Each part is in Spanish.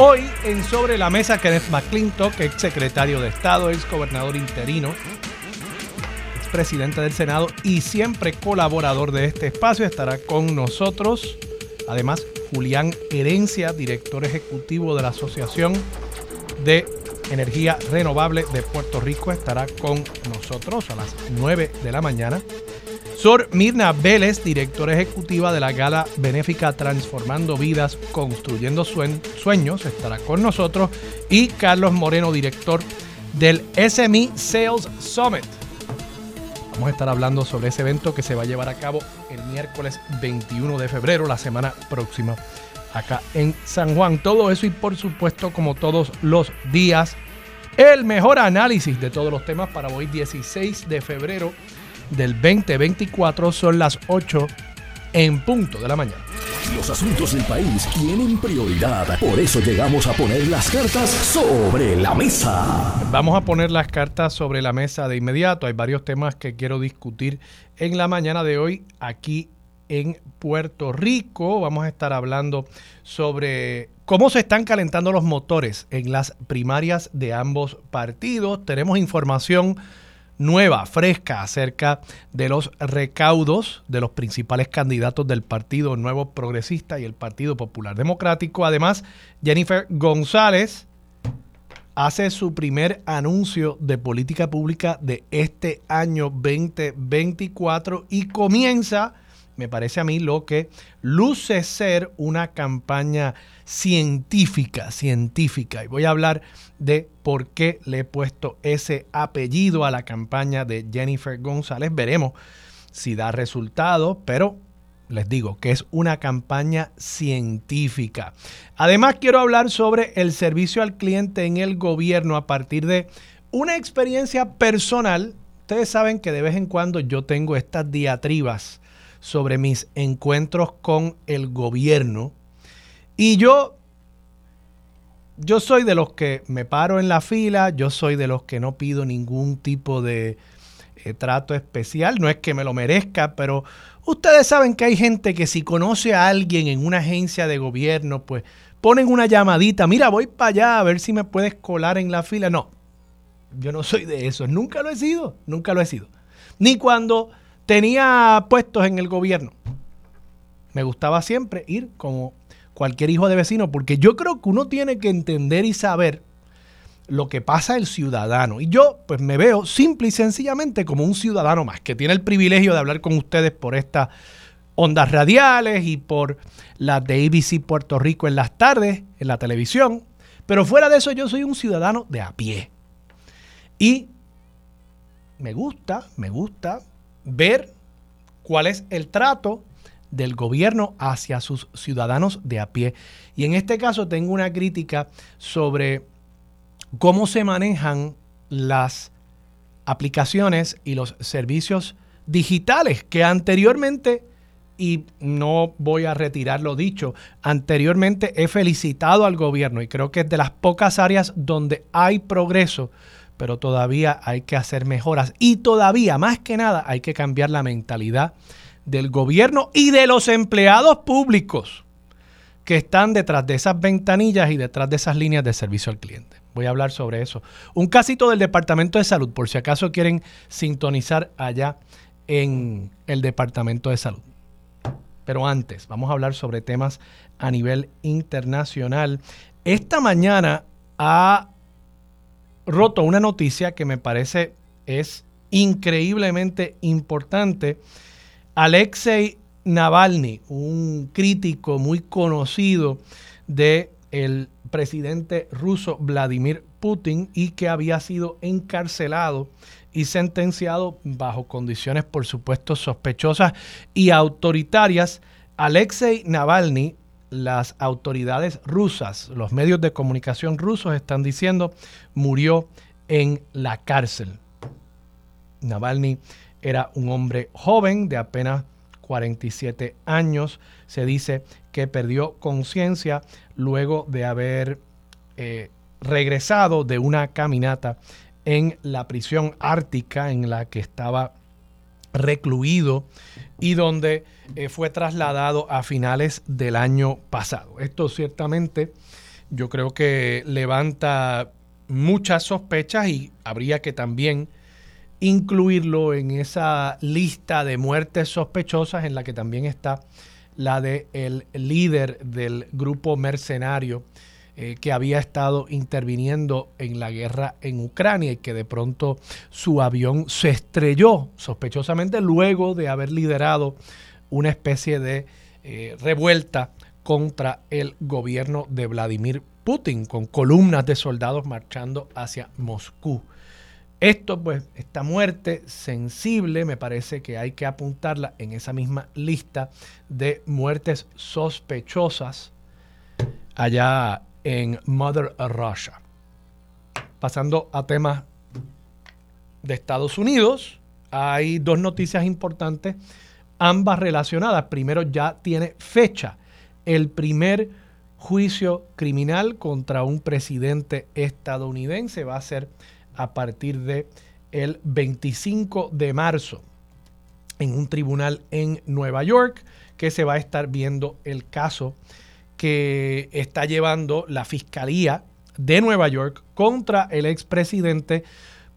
Hoy en Sobre la Mesa Kenneth McClintock, ex secretario de Estado, ex gobernador interino, ex presidente del Senado y siempre colaborador de este espacio, estará con nosotros. Además, Julián Herencia, director ejecutivo de la Asociación de Energía Renovable de Puerto Rico, estará con nosotros a las 9 de la mañana. Sor Mirna Vélez, directora ejecutiva de la gala benéfica Transformando Vidas, Construyendo Sueños, estará con nosotros. Y Carlos Moreno, director del SME Sales Summit. Vamos a estar hablando sobre ese evento que se va a llevar a cabo el miércoles 21 de febrero, la semana próxima, acá en San Juan. Todo eso y por supuesto, como todos los días, el mejor análisis de todos los temas para hoy 16 de febrero del 2024 son las 8 en punto de la mañana. Los asuntos del país tienen prioridad, por eso llegamos a poner las cartas sobre la mesa. Vamos a poner las cartas sobre la mesa de inmediato. Hay varios temas que quiero discutir en la mañana de hoy aquí en Puerto Rico. Vamos a estar hablando sobre cómo se están calentando los motores en las primarias de ambos partidos. Tenemos información nueva, fresca, acerca de los recaudos de los principales candidatos del Partido Nuevo Progresista y el Partido Popular Democrático. Además, Jennifer González hace su primer anuncio de política pública de este año 2024 y comienza, me parece a mí, lo que luce ser una campaña científica, científica. Y voy a hablar de por qué le he puesto ese apellido a la campaña de Jennifer González. Veremos si da resultado, pero les digo que es una campaña científica. Además, quiero hablar sobre el servicio al cliente en el gobierno a partir de una experiencia personal. Ustedes saben que de vez en cuando yo tengo estas diatribas sobre mis encuentros con el gobierno y yo, yo soy de los que me paro en la fila, yo soy de los que no pido ningún tipo de eh, trato especial, no es que me lo merezca, pero ustedes saben que hay gente que si conoce a alguien en una agencia de gobierno, pues ponen una llamadita, mira, voy para allá a ver si me puedes colar en la fila. No, yo no soy de eso, nunca lo he sido, nunca lo he sido. Ni cuando tenía puestos en el gobierno. Me gustaba siempre ir como cualquier hijo de vecino, porque yo creo que uno tiene que entender y saber lo que pasa el ciudadano. Y yo pues me veo simple y sencillamente como un ciudadano más, que tiene el privilegio de hablar con ustedes por estas ondas radiales y por las de ABC Puerto Rico en las tardes, en la televisión. Pero fuera de eso yo soy un ciudadano de a pie. Y me gusta, me gusta ver cuál es el trato del gobierno hacia sus ciudadanos de a pie. Y en este caso tengo una crítica sobre cómo se manejan las aplicaciones y los servicios digitales que anteriormente, y no voy a retirar lo dicho, anteriormente he felicitado al gobierno y creo que es de las pocas áreas donde hay progreso, pero todavía hay que hacer mejoras y todavía, más que nada, hay que cambiar la mentalidad del gobierno y de los empleados públicos que están detrás de esas ventanillas y detrás de esas líneas de servicio al cliente. Voy a hablar sobre eso. Un casito del Departamento de Salud, por si acaso quieren sintonizar allá en el Departamento de Salud. Pero antes, vamos a hablar sobre temas a nivel internacional. Esta mañana ha roto una noticia que me parece es increíblemente importante Alexei Navalny, un crítico muy conocido del el presidente ruso Vladimir Putin y que había sido encarcelado y sentenciado bajo condiciones, por supuesto, sospechosas y autoritarias. Alexei Navalny las autoridades rusas, los medios de comunicación rusos están diciendo, murió en la cárcel. Navalny era un hombre joven de apenas 47 años. Se dice que perdió conciencia luego de haber eh, regresado de una caminata en la prisión ártica en la que estaba recluido y donde eh, fue trasladado a finales del año pasado. Esto ciertamente yo creo que levanta muchas sospechas y habría que también incluirlo en esa lista de muertes sospechosas en la que también está la de el líder del grupo mercenario eh, que había estado interviniendo en la guerra en Ucrania y que de pronto su avión se estrelló sospechosamente luego de haber liderado una especie de eh, revuelta contra el gobierno de Vladimir Putin, con columnas de soldados marchando hacia Moscú. Esto, pues, esta muerte sensible, me parece que hay que apuntarla en esa misma lista de muertes sospechosas allá en Mother Russia. Pasando a temas de Estados Unidos, hay dos noticias importantes, ambas relacionadas. Primero, ya tiene fecha el primer juicio criminal contra un presidente estadounidense. Va a ser a partir de el 25 de marzo en un tribunal en Nueva York que se va a estar viendo el caso que está llevando la Fiscalía de Nueva York contra el expresidente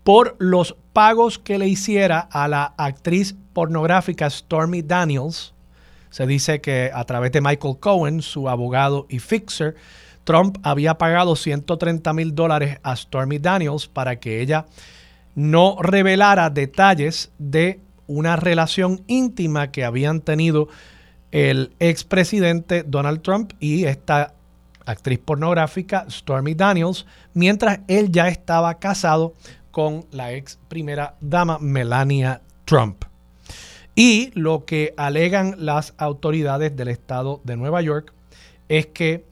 por los pagos que le hiciera a la actriz pornográfica Stormy Daniels. Se dice que a través de Michael Cohen, su abogado y fixer, Trump había pagado 130 mil dólares a Stormy Daniels para que ella no revelara detalles de una relación íntima que habían tenido el expresidente Donald Trump y esta actriz pornográfica Stormy Daniels, mientras él ya estaba casado con la ex primera dama Melania Trump. Y lo que alegan las autoridades del estado de Nueva York es que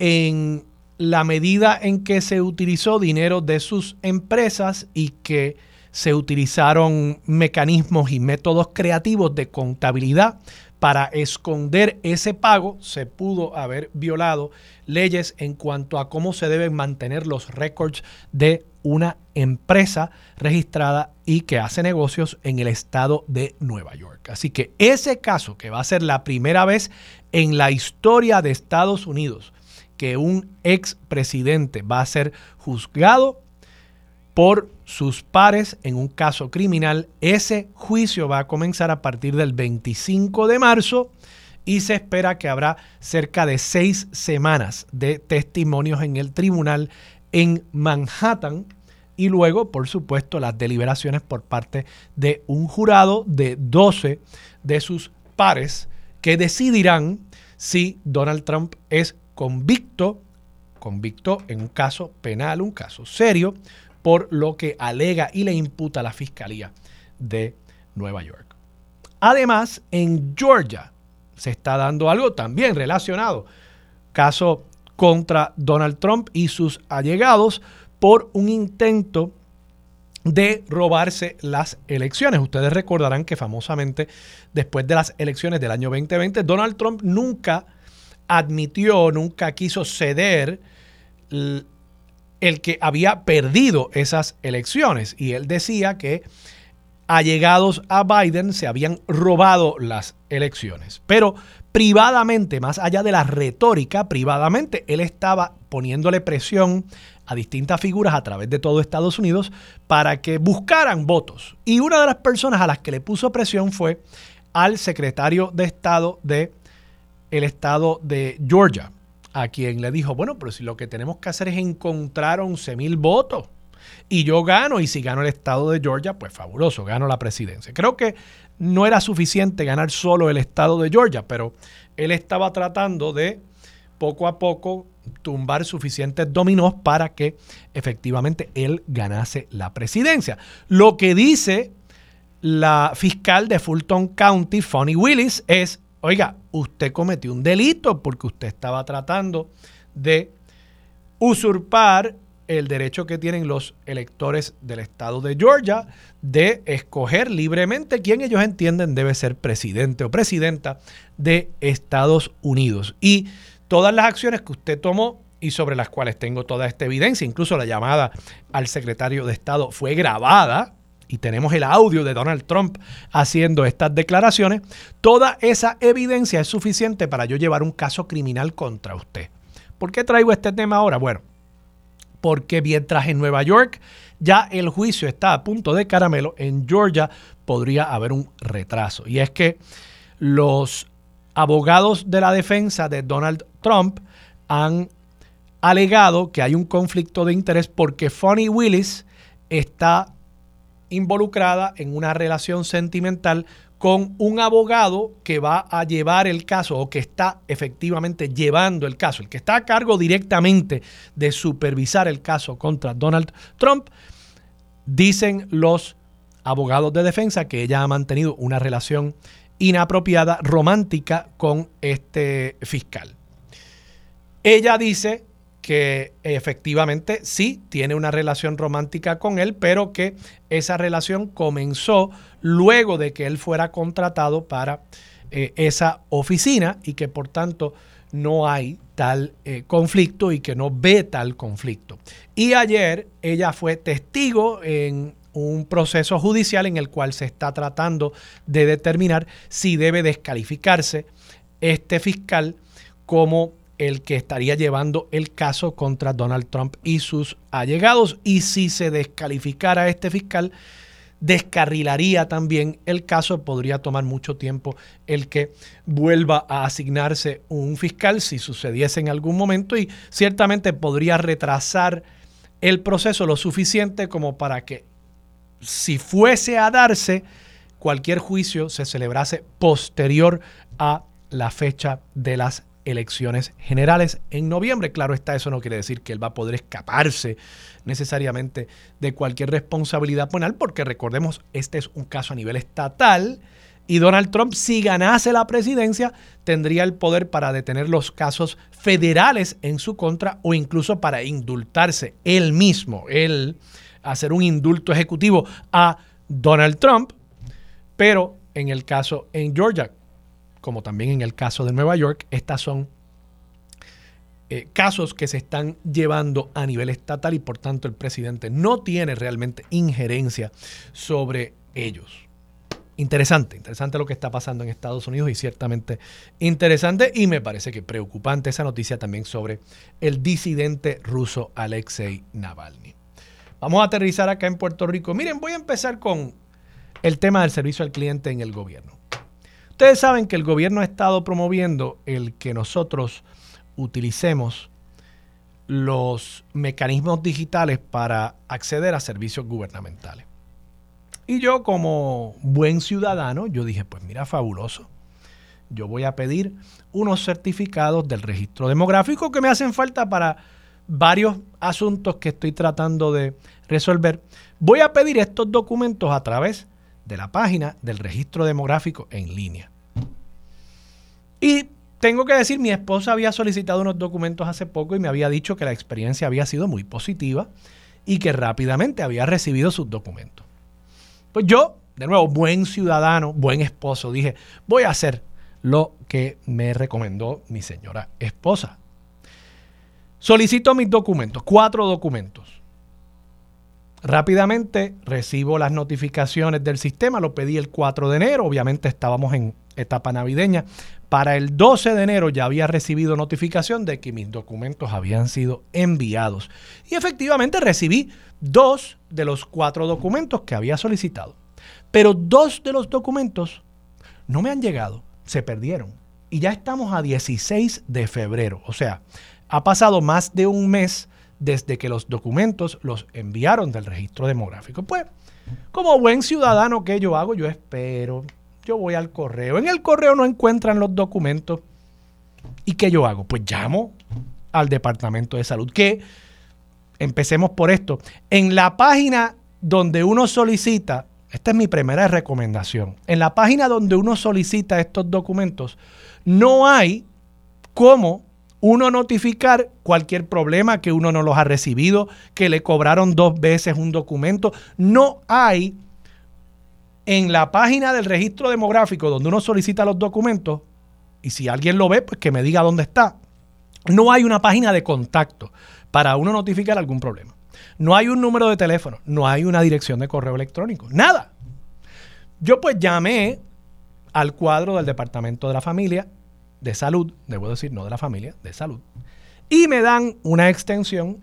en la medida en que se utilizó dinero de sus empresas y que se utilizaron mecanismos y métodos creativos de contabilidad para esconder ese pago se pudo haber violado leyes en cuanto a cómo se deben mantener los récords de una empresa registrada y que hace negocios en el estado de Nueva York. Así que ese caso, que va a ser la primera vez en la historia de Estados Unidos que un expresidente va a ser juzgado por sus pares en un caso criminal. Ese juicio va a comenzar a partir del 25 de marzo y se espera que habrá cerca de seis semanas de testimonios en el tribunal en Manhattan y luego, por supuesto, las deliberaciones por parte de un jurado de 12 de sus pares que decidirán si Donald Trump es convicto, convicto en un caso penal, un caso serio, por lo que alega y le imputa la Fiscalía de Nueva York. Además, en Georgia se está dando algo también relacionado, caso contra Donald Trump y sus allegados por un intento de robarse las elecciones. Ustedes recordarán que famosamente después de las elecciones del año 2020, Donald Trump nunca admitió, nunca quiso ceder el que había perdido esas elecciones. Y él decía que allegados a Biden se habían robado las elecciones. Pero privadamente, más allá de la retórica, privadamente, él estaba poniéndole presión a distintas figuras a través de todo Estados Unidos para que buscaran votos. Y una de las personas a las que le puso presión fue al secretario de Estado de el estado de Georgia, a quien le dijo, bueno, pero si lo que tenemos que hacer es encontrar 11 mil votos y yo gano, y si gano el estado de Georgia, pues fabuloso, gano la presidencia. Creo que no era suficiente ganar solo el estado de Georgia, pero él estaba tratando de poco a poco tumbar suficientes dominós para que efectivamente él ganase la presidencia. Lo que dice la fiscal de Fulton County, Fonny Willis, es oiga, usted cometió un delito porque usted estaba tratando de usurpar el derecho que tienen los electores del estado de Georgia de escoger libremente quién ellos entienden debe ser presidente o presidenta de Estados Unidos. Y todas las acciones que usted tomó y sobre las cuales tengo toda esta evidencia, incluso la llamada al secretario de Estado fue grabada, y tenemos el audio de Donald Trump haciendo estas declaraciones, toda esa evidencia es suficiente para yo llevar un caso criminal contra usted. ¿Por qué traigo este tema ahora? Bueno, porque mientras en Nueva York ya el juicio está a punto de caramelo, en Georgia podría haber un retraso. Y es que los abogados de la defensa de Donald Trump han alegado que hay un conflicto de interés porque Fonny Willis está involucrada en una relación sentimental con un abogado que va a llevar el caso o que está efectivamente llevando el caso, el que está a cargo directamente de supervisar el caso contra Donald Trump, dicen los abogados de defensa que ella ha mantenido una relación inapropiada, romántica con este fiscal. Ella dice que efectivamente sí tiene una relación romántica con él, pero que esa relación comenzó luego de que él fuera contratado para eh, esa oficina y que por tanto no hay tal eh, conflicto y que no ve tal conflicto. Y ayer ella fue testigo en un proceso judicial en el cual se está tratando de determinar si debe descalificarse este fiscal como el que estaría llevando el caso contra Donald Trump y sus allegados. Y si se descalificara este fiscal, descarrilaría también el caso. Podría tomar mucho tiempo el que vuelva a asignarse un fiscal si sucediese en algún momento y ciertamente podría retrasar el proceso lo suficiente como para que si fuese a darse, cualquier juicio se celebrase posterior a la fecha de las elecciones generales en noviembre. Claro está, eso no quiere decir que él va a poder escaparse necesariamente de cualquier responsabilidad penal, porque recordemos, este es un caso a nivel estatal y Donald Trump, si ganase la presidencia, tendría el poder para detener los casos federales en su contra o incluso para indultarse él mismo, él hacer un indulto ejecutivo a Donald Trump, pero en el caso en Georgia, como también en el caso de Nueva York, estas son eh, casos que se están llevando a nivel estatal y por tanto el presidente no tiene realmente injerencia sobre ellos. Interesante, interesante lo que está pasando en Estados Unidos y ciertamente interesante y me parece que preocupante esa noticia también sobre el disidente ruso Alexei Navalny. Vamos a aterrizar acá en Puerto Rico. Miren, voy a empezar con el tema del servicio al cliente en el gobierno. Ustedes saben que el gobierno ha estado promoviendo el que nosotros utilicemos los mecanismos digitales para acceder a servicios gubernamentales. Y yo como buen ciudadano, yo dije, pues mira, fabuloso. Yo voy a pedir unos certificados del registro demográfico que me hacen falta para varios asuntos que estoy tratando de resolver. Voy a pedir estos documentos a través de la página del registro demográfico en línea. Y tengo que decir, mi esposa había solicitado unos documentos hace poco y me había dicho que la experiencia había sido muy positiva y que rápidamente había recibido sus documentos. Pues yo, de nuevo, buen ciudadano, buen esposo, dije, voy a hacer lo que me recomendó mi señora esposa. Solicito mis documentos, cuatro documentos. Rápidamente recibo las notificaciones del sistema, lo pedí el 4 de enero, obviamente estábamos en etapa navideña. Para el 12 de enero ya había recibido notificación de que mis documentos habían sido enviados. Y efectivamente recibí dos de los cuatro documentos que había solicitado. Pero dos de los documentos no me han llegado, se perdieron. Y ya estamos a 16 de febrero. O sea, ha pasado más de un mes desde que los documentos los enviaron del registro demográfico. Pues, como buen ciudadano que yo hago, yo espero, yo voy al correo. En el correo no encuentran los documentos. ¿Y qué yo hago? Pues llamo al Departamento de Salud. Que, empecemos por esto, en la página donde uno solicita esta es mi primera recomendación. En la página donde uno solicita estos documentos, no hay cómo uno notificar cualquier problema que uno no los ha recibido, que le cobraron dos veces un documento. No hay en la página del registro demográfico donde uno solicita los documentos, y si alguien lo ve, pues que me diga dónde está. No hay una página de contacto para uno notificar algún problema. No hay un número de teléfono, no hay una dirección de correo electrónico, nada. Yo pues llamé al cuadro del Departamento de la Familia de Salud, debo decir, no de la familia, de salud, y me dan una extensión,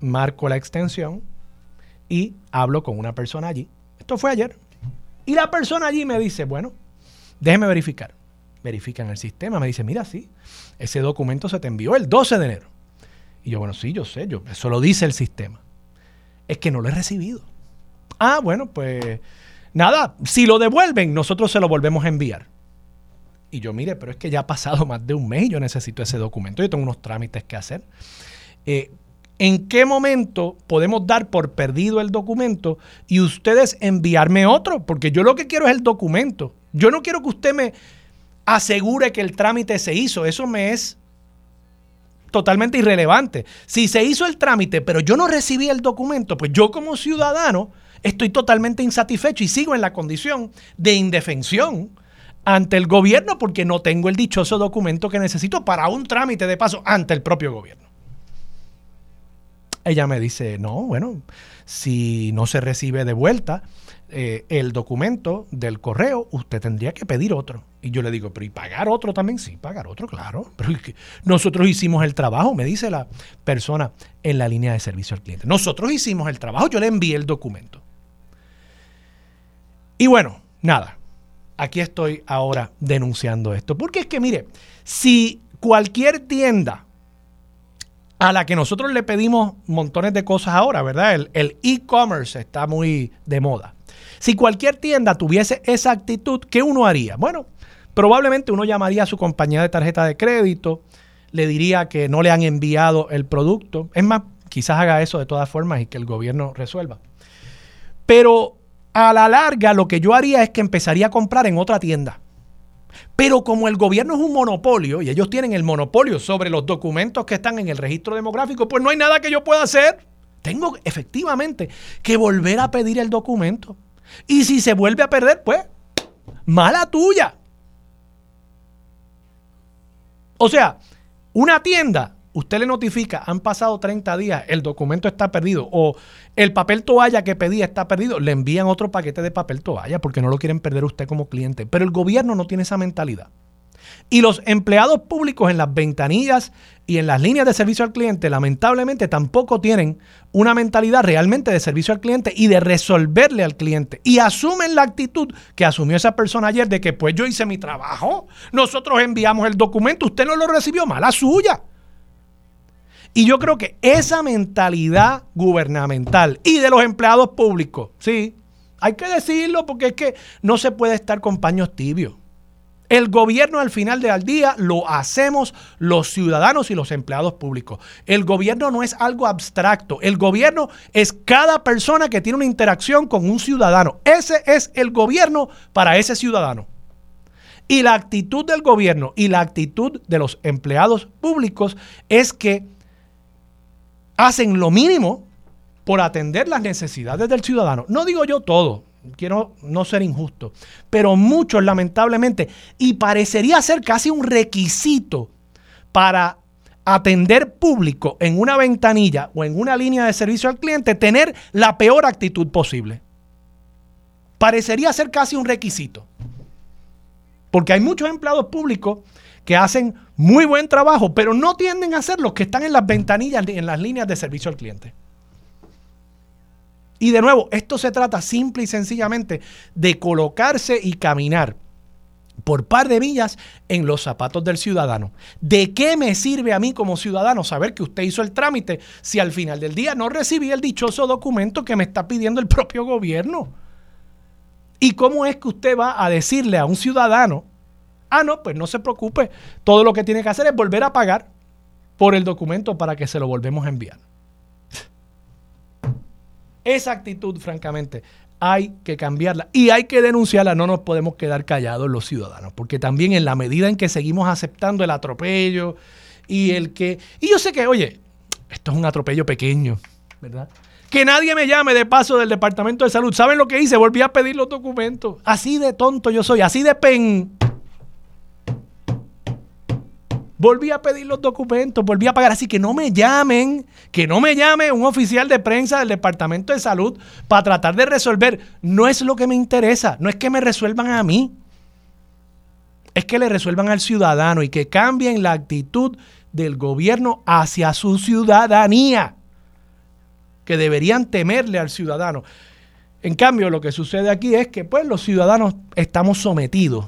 marco la extensión y hablo con una persona allí. Esto fue ayer. Y la persona allí me dice, bueno, déjeme verificar. Verifica en el sistema, me dice, mira, sí, ese documento se te envió el 12 de enero. Y yo, bueno, sí, yo sé, yo, eso lo dice el sistema es que no lo he recibido. Ah, bueno, pues nada, si lo devuelven, nosotros se lo volvemos a enviar. Y yo, mire, pero es que ya ha pasado más de un mes y yo necesito ese documento, yo tengo unos trámites que hacer. Eh, ¿En qué momento podemos dar por perdido el documento y ustedes enviarme otro? Porque yo lo que quiero es el documento. Yo no quiero que usted me asegure que el trámite se hizo. Eso me es totalmente irrelevante. Si se hizo el trámite, pero yo no recibí el documento, pues yo como ciudadano estoy totalmente insatisfecho y sigo en la condición de indefensión ante el gobierno porque no tengo el dichoso documento que necesito para un trámite de paso ante el propio gobierno. Ella me dice, no, bueno, si no se recibe de vuelta, eh, el documento del correo, usted tendría que pedir otro. Y yo le digo, pero ¿y pagar otro también? Sí, pagar otro, claro. Pero nosotros hicimos el trabajo, me dice la persona en la línea de servicio al cliente. Nosotros hicimos el trabajo, yo le envié el documento. Y bueno, nada, aquí estoy ahora denunciando esto. Porque es que, mire, si cualquier tienda a la que nosotros le pedimos montones de cosas ahora, ¿verdad? El e-commerce está muy de moda. Si cualquier tienda tuviese esa actitud, ¿qué uno haría? Bueno, probablemente uno llamaría a su compañía de tarjeta de crédito, le diría que no le han enviado el producto. Es más, quizás haga eso de todas formas y que el gobierno resuelva. Pero a la larga lo que yo haría es que empezaría a comprar en otra tienda. Pero como el gobierno es un monopolio y ellos tienen el monopolio sobre los documentos que están en el registro demográfico, pues no hay nada que yo pueda hacer. Tengo efectivamente que volver a pedir el documento. Y si se vuelve a perder, pues, mala tuya. O sea, una tienda, usted le notifica, han pasado 30 días, el documento está perdido o el papel toalla que pedía está perdido, le envían otro paquete de papel toalla porque no lo quieren perder usted como cliente. Pero el gobierno no tiene esa mentalidad. Y los empleados públicos en las ventanillas y en las líneas de servicio al cliente, lamentablemente, tampoco tienen una mentalidad realmente de servicio al cliente y de resolverle al cliente. Y asumen la actitud que asumió esa persona ayer de que pues yo hice mi trabajo, nosotros enviamos el documento, usted no lo recibió, mala suya. Y yo creo que esa mentalidad gubernamental y de los empleados públicos, sí, hay que decirlo porque es que no se puede estar con paños tibios. El gobierno al final del día lo hacemos los ciudadanos y los empleados públicos. El gobierno no es algo abstracto. El gobierno es cada persona que tiene una interacción con un ciudadano. Ese es el gobierno para ese ciudadano. Y la actitud del gobierno y la actitud de los empleados públicos es que hacen lo mínimo por atender las necesidades del ciudadano. No digo yo todo, quiero no ser injusto, pero muchos lamentablemente, y parecería ser casi un requisito para atender público en una ventanilla o en una línea de servicio al cliente, tener la peor actitud posible. Parecería ser casi un requisito. Porque hay muchos empleados públicos que hacen muy buen trabajo, pero no tienden a ser los que están en las ventanillas, en las líneas de servicio al cliente. Y de nuevo, esto se trata simple y sencillamente de colocarse y caminar por par de millas en los zapatos del ciudadano. ¿De qué me sirve a mí como ciudadano saber que usted hizo el trámite si al final del día no recibí el dichoso documento que me está pidiendo el propio gobierno? ¿Y cómo es que usted va a decirle a un ciudadano, ah, no, pues no se preocupe, todo lo que tiene que hacer es volver a pagar por el documento para que se lo volvemos a enviar? Esa actitud, francamente, hay que cambiarla y hay que denunciarla. No nos podemos quedar callados los ciudadanos, porque también en la medida en que seguimos aceptando el atropello y el que... Y yo sé que, oye, esto es un atropello pequeño, ¿verdad? Que nadie me llame de paso del Departamento de Salud. ¿Saben lo que hice? Volví a pedir los documentos. Así de tonto yo soy, así de pen. Volví a pedir los documentos, volví a pagar. Así que no me llamen, que no me llame un oficial de prensa del Departamento de Salud para tratar de resolver. No es lo que me interesa, no es que me resuelvan a mí. Es que le resuelvan al ciudadano y que cambien la actitud del gobierno hacia su ciudadanía. Que deberían temerle al ciudadano. En cambio, lo que sucede aquí es que pues los ciudadanos estamos sometidos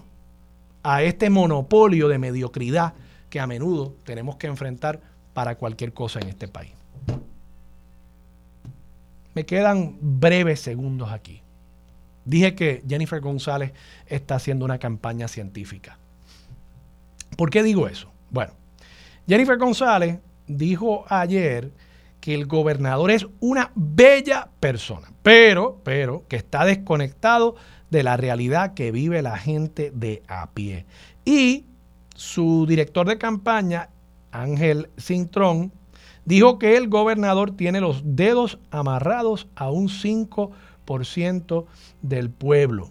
a este monopolio de mediocridad que a menudo tenemos que enfrentar para cualquier cosa en este país. Me quedan breves segundos aquí. Dije que Jennifer González está haciendo una campaña científica. ¿Por qué digo eso? Bueno, Jennifer González dijo ayer que el gobernador es una bella persona, pero, pero, que está desconectado de la realidad que vive la gente de a pie. Y su director de campaña, Ángel Cintrón, dijo que el gobernador tiene los dedos amarrados a un 5% del pueblo.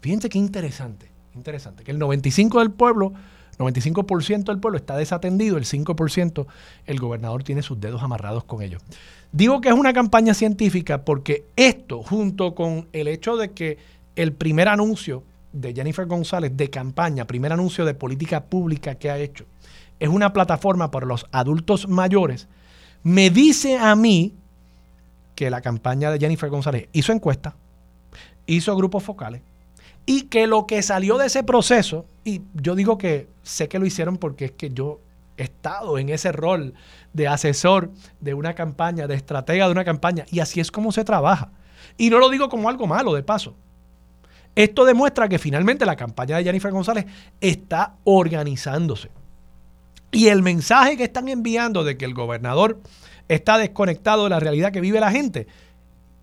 Fíjense qué interesante, interesante, que el 95% del pueblo, 95% del pueblo está desatendido, el 5% el gobernador tiene sus dedos amarrados con ellos. Digo que es una campaña científica porque esto, junto con el hecho de que el primer anuncio de Jennifer González de campaña, primer anuncio de política pública que ha hecho, es una plataforma para los adultos mayores, me dice a mí que la campaña de Jennifer González hizo encuesta, hizo grupos focales y que lo que salió de ese proceso, y yo digo que sé que lo hicieron porque es que yo he estado en ese rol de asesor de una campaña, de estratega de una campaña, y así es como se trabaja. Y no lo digo como algo malo, de paso. Esto demuestra que finalmente la campaña de Jennifer González está organizándose. Y el mensaje que están enviando de que el gobernador está desconectado de la realidad que vive la gente,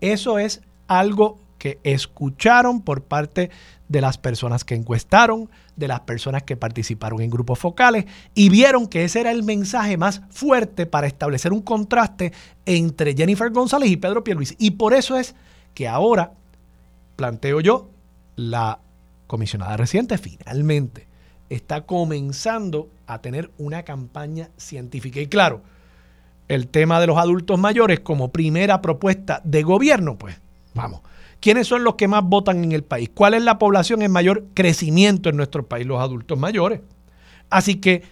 eso es algo que escucharon por parte de las personas que encuestaron, de las personas que participaron en grupos focales y vieron que ese era el mensaje más fuerte para establecer un contraste entre Jennifer González y Pedro Pierluisi. Y por eso es que ahora planteo yo la comisionada reciente finalmente está comenzando a tener una campaña científica. Y claro, el tema de los adultos mayores como primera propuesta de gobierno, pues vamos. ¿Quiénes son los que más votan en el país? ¿Cuál es la población en mayor crecimiento en nuestro país? Los adultos mayores. Así que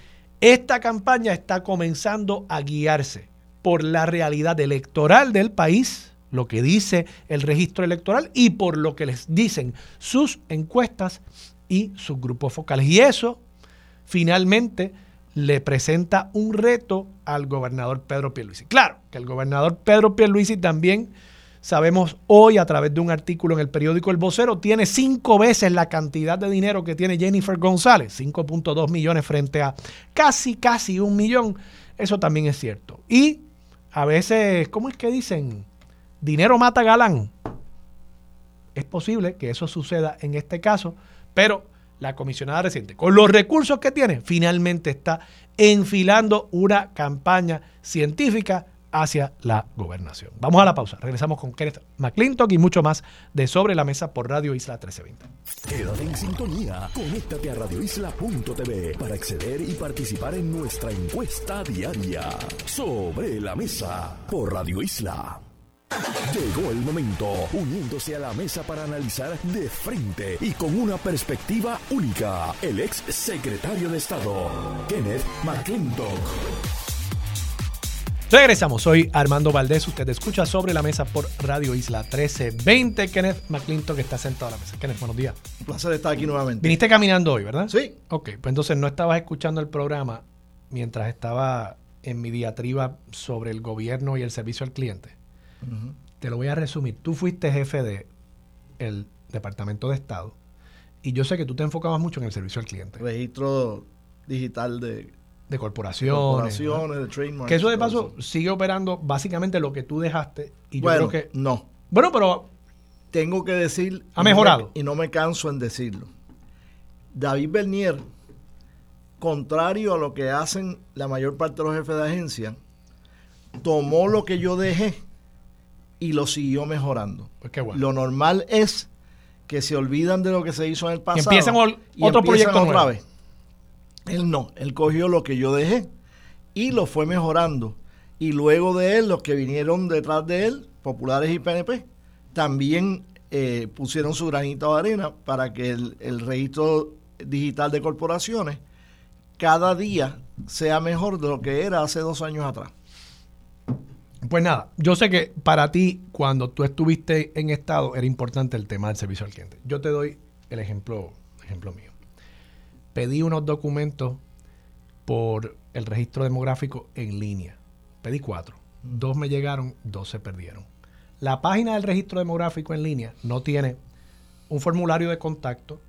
esta campaña está comenzando a guiarse por la realidad electoral del país lo que dice el registro electoral y por lo que les dicen sus encuestas y sus grupos focales. Y eso finalmente le presenta un reto al gobernador Pedro Pierluisi. Claro, que el gobernador Pedro Pierluisi también sabemos hoy a través de un artículo en el periódico El Vocero, tiene cinco veces la cantidad de dinero que tiene Jennifer González, 5.2 millones frente a casi, casi un millón. Eso también es cierto. Y a veces, ¿cómo es que dicen? Dinero mata galán. Es posible que eso suceda en este caso, pero la comisionada reciente, con los recursos que tiene, finalmente está enfilando una campaña científica hacia la gobernación. Vamos a la pausa. Regresamos con Kenneth McClintock y mucho más de Sobre la Mesa por Radio Isla 1320. Quédate en sintonía. Conéctate a radioisla.tv para acceder y participar en nuestra encuesta diaria. Sobre la Mesa por Radio Isla. Llegó el momento, uniéndose a la mesa para analizar de frente y con una perspectiva única, el ex secretario de Estado, Kenneth McClintock. Regresamos, soy Armando Valdés, usted escucha sobre la mesa por Radio Isla 1320, Kenneth McClintock está sentado a la mesa. Kenneth, buenos días. Un placer estar aquí nuevamente. Viniste caminando hoy, ¿verdad? Sí. Ok, pues entonces no estabas escuchando el programa mientras estaba en mi diatriba sobre el gobierno y el servicio al cliente. Te lo voy a resumir. Tú fuiste jefe de el Departamento de Estado y yo sé que tú te enfocabas mucho en el servicio al cliente. Registro digital de, de corporaciones. Corporaciones, de trademarks. Que eso de paso sigue operando básicamente lo que tú dejaste. Y yo bueno, creo que. No. Bueno, pero tengo que decir... ¿Ha mejorado? y no me canso en decirlo. David Bernier, contrario a lo que hacen la mayor parte de los jefes de agencia, tomó lo que yo dejé y lo siguió mejorando. Pues qué bueno. Lo normal es que se olvidan de lo que se hizo en el pasado. empiezan ol- y otro empiezan proyecto otra nuevo. vez. Él no, él cogió lo que yo dejé y lo fue mejorando. Y luego de él, los que vinieron detrás de él, populares y PNP, también eh, pusieron su granito de arena para que el, el registro digital de corporaciones cada día sea mejor de lo que era hace dos años atrás. Pues nada, yo sé que para ti, cuando tú estuviste en Estado, era importante el tema del servicio al cliente. Yo te doy el ejemplo, ejemplo mío. Pedí unos documentos por el registro demográfico en línea. Pedí cuatro. Dos me llegaron, dos se perdieron. La página del registro demográfico en línea no tiene un formulario de contacto,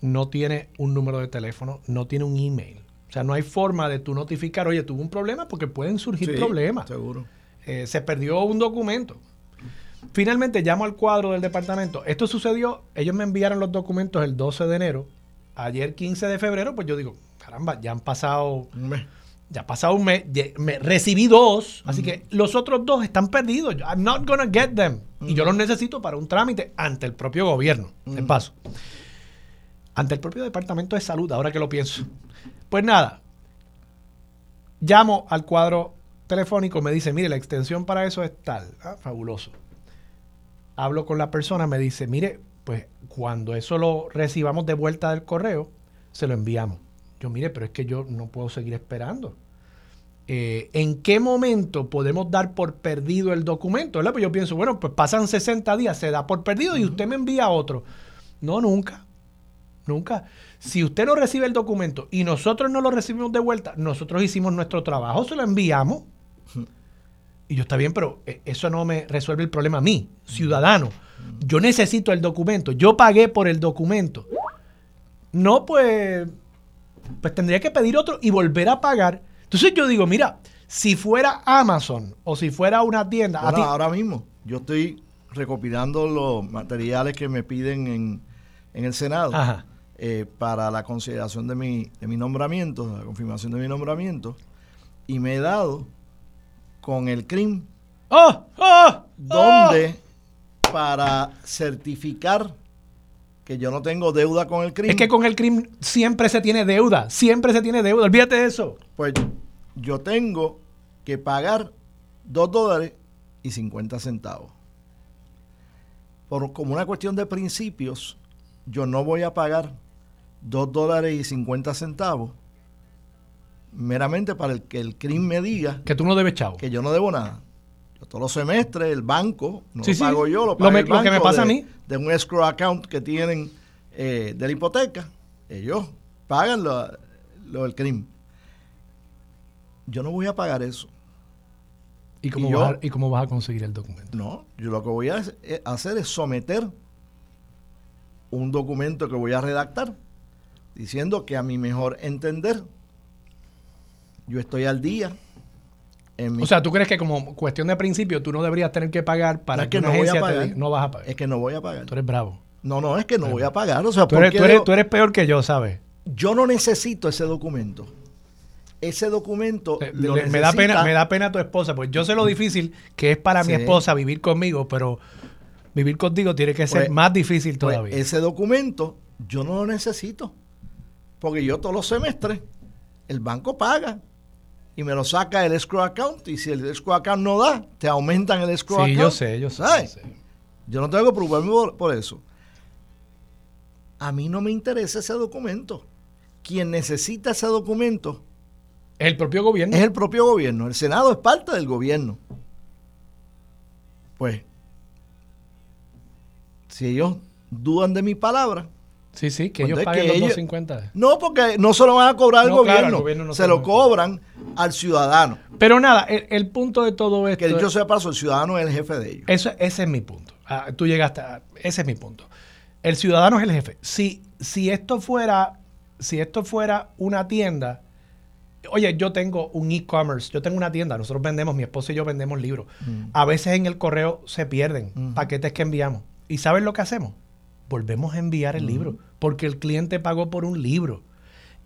no tiene un número de teléfono, no tiene un email. O sea, no hay forma de tú notificar, oye, tuve un problema porque pueden surgir Sí, problemas. Seguro. Eh, se perdió un documento. Finalmente llamo al cuadro del departamento. Esto sucedió, ellos me enviaron los documentos el 12 de enero. Ayer 15 de febrero, pues yo digo, caramba, ya han pasado, Un mes. ya ha pasado un mes, me, recibí dos, así que los otros dos están perdidos. I'm not gonna get them. Y yo los necesito para un trámite ante el propio gobierno. De paso. Ante el propio departamento de salud, ahora que lo pienso. Pues nada, llamo al cuadro telefónico, me dice, mire, la extensión para eso es tal. Ah, fabuloso. Hablo con la persona, me dice, mire, pues cuando eso lo recibamos de vuelta del correo, se lo enviamos. Yo, mire, pero es que yo no puedo seguir esperando. Eh, ¿En qué momento podemos dar por perdido el documento? ¿verdad? Pues yo pienso, bueno, pues pasan 60 días, se da por perdido y usted me envía otro. No, nunca. Nunca. Si usted no recibe el documento y nosotros no lo recibimos de vuelta, nosotros hicimos nuestro trabajo, se lo enviamos. Y yo está bien, pero eh, eso no me resuelve el problema a mí, ciudadano. Yo necesito el documento. Yo pagué por el documento. No, pues, pues tendría que pedir otro y volver a pagar. Entonces yo digo, mira, si fuera Amazon o si fuera una tienda, a Bueno, ti- ahora mismo yo estoy recopilando los materiales que me piden en, en el Senado eh, para la consideración de mi, de mi nombramiento, la confirmación de mi nombramiento, y me he dado con el CRIM, ¡Oh! ¡Oh! donde para certificar que yo no tengo deuda con el CRIM, Es que con el crimen siempre se tiene deuda, siempre se tiene deuda, olvídate de eso. pues yo tengo que pagar 2 dólares y 50 centavos. Por, como una cuestión de principios, yo no voy a pagar 2 dólares y 50 centavos meramente para el que el CRIM me diga Que tú no debes chavo. que yo no debo nada. Yo todos los semestres, el banco, no Sí, lo sí. pago yo, lo el lo que me pasa a de- mí. De un escrow account que tienen eh, de la hipoteca. Ellos pagan lo, lo del CRIM. Yo no voy a pagar eso. ¿Y cómo, y yo- vas a, ¿Y cómo vas a conseguir el documento? No, yo lo que voy a eh, hacer es someter un documento que voy a redactar diciendo que a mi mejor entender yo estoy al día mi O sea, ¿tú crees que como cuestión de principio tú no deberías tener que pagar para No, es que, que una no voy a pagar. diga- no vas a pagar? es que no voy a pagar. Tú eres bravo. No, no, es que no voy a pagar. O sea, Tú ¿por eres, tú eres- debo- tú eres peor que yo, ¿sabes? yo no necesito ese documento. Ese documento lo le- me, da pena, me da pena tu esposa, pues yo sé lo difícil que es para mi esposa vivir conmigo, pero vivir contigo tiene que ser Pues- más difícil pues, todavía. ese documento yo no lo necesito. Porque yo todos los semestres el banco paga y me lo saca el escrow account y si el escrow account no da, te aumentan el escrow sí, account. yo sé, yo sé. yo sé. Yo no tengo que preocuparme por, por eso. A mí no me interesa ese documento. Quien necesita ese documento Es el propio gobierno. es el propio gobierno. El Senado es parte del gobierno. Pues, si ellos dudan de mi palabra, Sí, sí, que Pues ellos paguen que los ellos- 250. no, porque no se lo van a cobrar claro, gobierno, al gobierno no se lo- cobran al ciudadano. Pero nada, el, el punto de todo esto. Que es- sea paso, el ciudadano es el jefe de ellos. Eso, ese es mi punto. Ah, tú llegaste a, ese es mi punto. El ciudadano es el jefe. Si, si esto fuera, si esto fuera una tienda, oye, yo tengo un e-commerce, yo tengo una tienda, nosotros vendemos, mi esposa y yo vendemos libros. A veces en el correo se pierden Ujú. paquetes que enviamos. ¿Y sabes lo que hacemos? Volvemos a enviar el libro, porque el cliente pagó por un libro.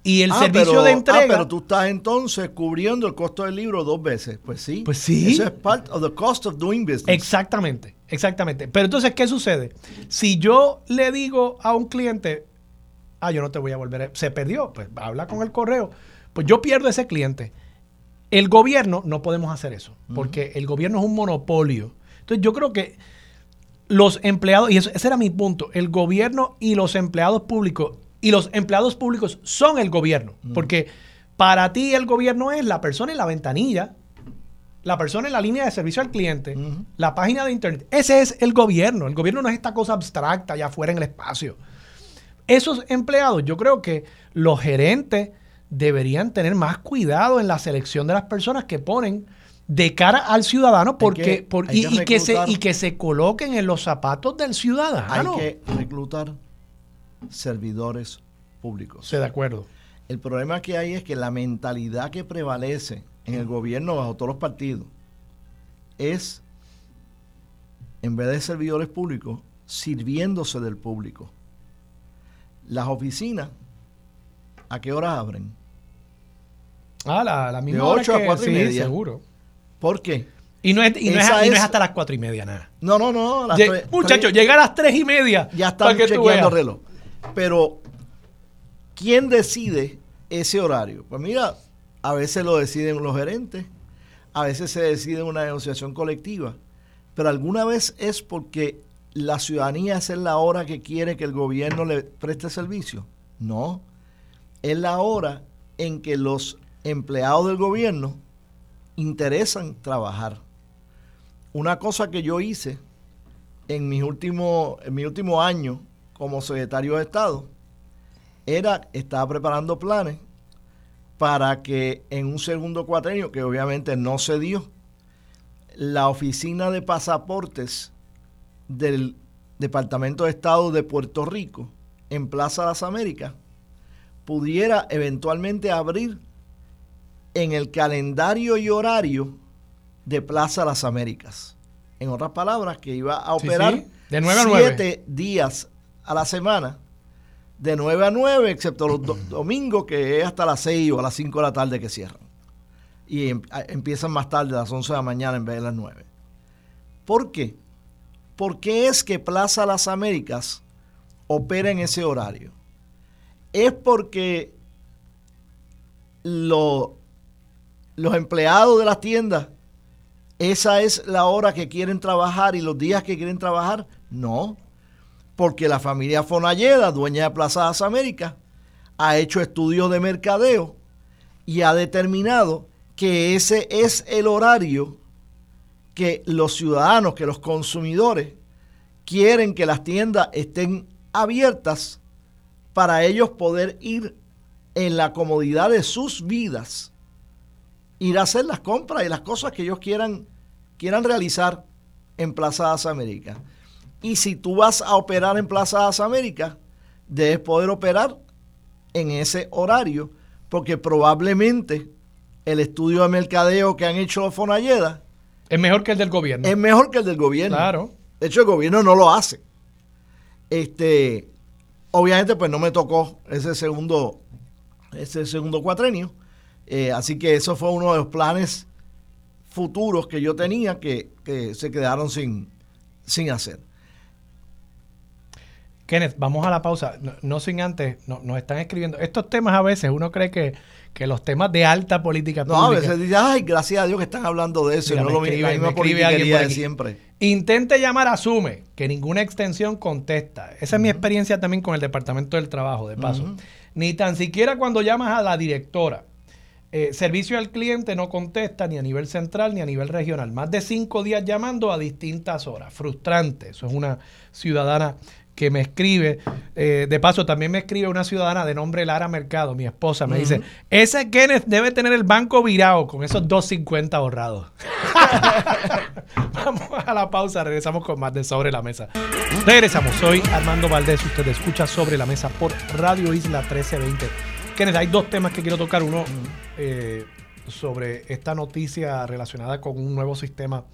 Y el Ah, servicio pero- de Ah, entrega... pero tú estás entonces cubriendo el costo del libro dos veces. Pues sí. Pues sí. Eso es part of the cost of doing business. Exactamente, exactamente. Pero entonces, ¿qué sucede? Si yo le digo a un cliente, ah, yo no te voy a volver, a- se perdió, pues habla con el correo, pues yo pierdo ese cliente. El gobierno no podemos hacer eso, porque el gobierno es un monopolio. Entonces, yo creo que los empleados, y eso- ese era mi punto, el gobierno y los empleados públicos, y los empleados públicos son el gobierno, porque para ti el gobierno es la persona en la ventanilla, la persona en la línea de servicio al cliente, la página de internet. Ese es el gobierno. El gobierno no es esta cosa abstracta allá afuera en el espacio. Esos empleados, yo creo que los gerentes deberían tener más cuidado en la selección de las personas que ponen de cara al ciudadano porque, que- por- hay y, que y que se, y que se coloquen en los zapatos del Hay ciudadano. que reclutar servidores públicos. Estoy de acuerdo. El problema que hay es que la mentalidad que prevalece en el gobierno bajo todos los partidos es, en vez de servidores públicos, sirviéndose del público. Las oficinas, ¿a qué horas abren? Ah, la, la misma De hora ocho a que- cuatro y sí, media. seguro. ¿Por qué? Y no es, y no es- Esa y no es es- hasta las cuatro y media, nada. No, no, no. Muchachos, llega a las tres y media. ya están chequeando el reloj. Pero, ¿quién decide ese horario? Pues mira, a veces lo deciden los gerentes, a veces se decide en una negociación colectiva, pero alguna vez es porque la ciudadanía es la hora que quiere que el gobierno le preste servicio. No, es la hora en que los empleados del gobierno interesan trabajar. Una cosa que yo hice en mis últimos en mi último año como secretario de Estado era estaba preparando planes para que en un segundo cuatrenio que obviamente no se dio la oficina de pasaportes del Departamento de Estado de Puerto Rico en Plaza Las Américas pudiera eventualmente abrir en el calendario y horario de Plaza Las Américas. En otras palabras, que iba a Sí, operar sí. De nueve a nueve. siete días a la semana, de 9 a 9, excepto los do- domingos, que es hasta las 6 o a las 5 de la tarde que cierran. Y em- empiezan más tarde, a las 11 de la mañana en vez de las 9. ¿Por qué? ¿Por qué es que Plaza Las Américas opera en ese horario? Es porque lo- los empleados de las tiendas, esa es la hora que quieren trabajar y los días que quieren trabajar. No, porque la familia Fonalleda, dueña de Plaza Las Américas, ha hecho estudios de mercadeo y ha determinado que ese es el horario que los ciudadanos, que los consumidores quieren que las tiendas estén abiertas para ellos poder ir en la comodidad de sus vidas, ir a hacer las compras y las cosas que ellos quieran, quieran realizar en Plaza Las Américas. Y si tú vas a operar en Plaza Las Américas, debes poder operar en ese horario, porque probablemente el estudio de mercadeo que han hecho los Fonalleda Es mejor que el del gobierno. es mejor que el del gobierno. Claro. De hecho, el gobierno no lo hace. Este, obviamente, pues no me tocó ese segundo, ese segundo cuatrenio. Eh, así que eso fue uno de los planes futuros que yo tenía que, que se quedaron sin, sin hacer. Kenneth, vamos a la pausa. No, no sin antes, no- nos están escribiendo. Estos temas a veces uno cree que, que los temas de alta política No, a pública. veces dice, ay, gracias a Dios que están hablando de eso Mira, y no lo escribe- misma politiquería de siempre. Intente llamar, asume que ninguna extensión contesta. Esa es mi experiencia también con el Departamento del Trabajo, de paso. Ni tan siquiera cuando llamas a la directora. Eh, servicio al cliente no contesta ni a nivel central ni a nivel regional. Más de cinco días llamando a distintas horas. Frustrante. Eso es una ciudadana que me escribe. Eh, de paso, también me escribe una ciudadana de nombre Lara Mercado, mi esposa. Me dice, ese Kenneth debe tener el banco virado con esos 250 ahorrados. Vamos a la pausa, regresamos con más de Sobre la Mesa. Regresamos, soy Armando Valdés, usted escucha Sobre la Mesa por Radio Isla 1320. Kenneth, hay dos temas que quiero tocar. Uno eh, sobre esta noticia relacionada con un nuevo sistema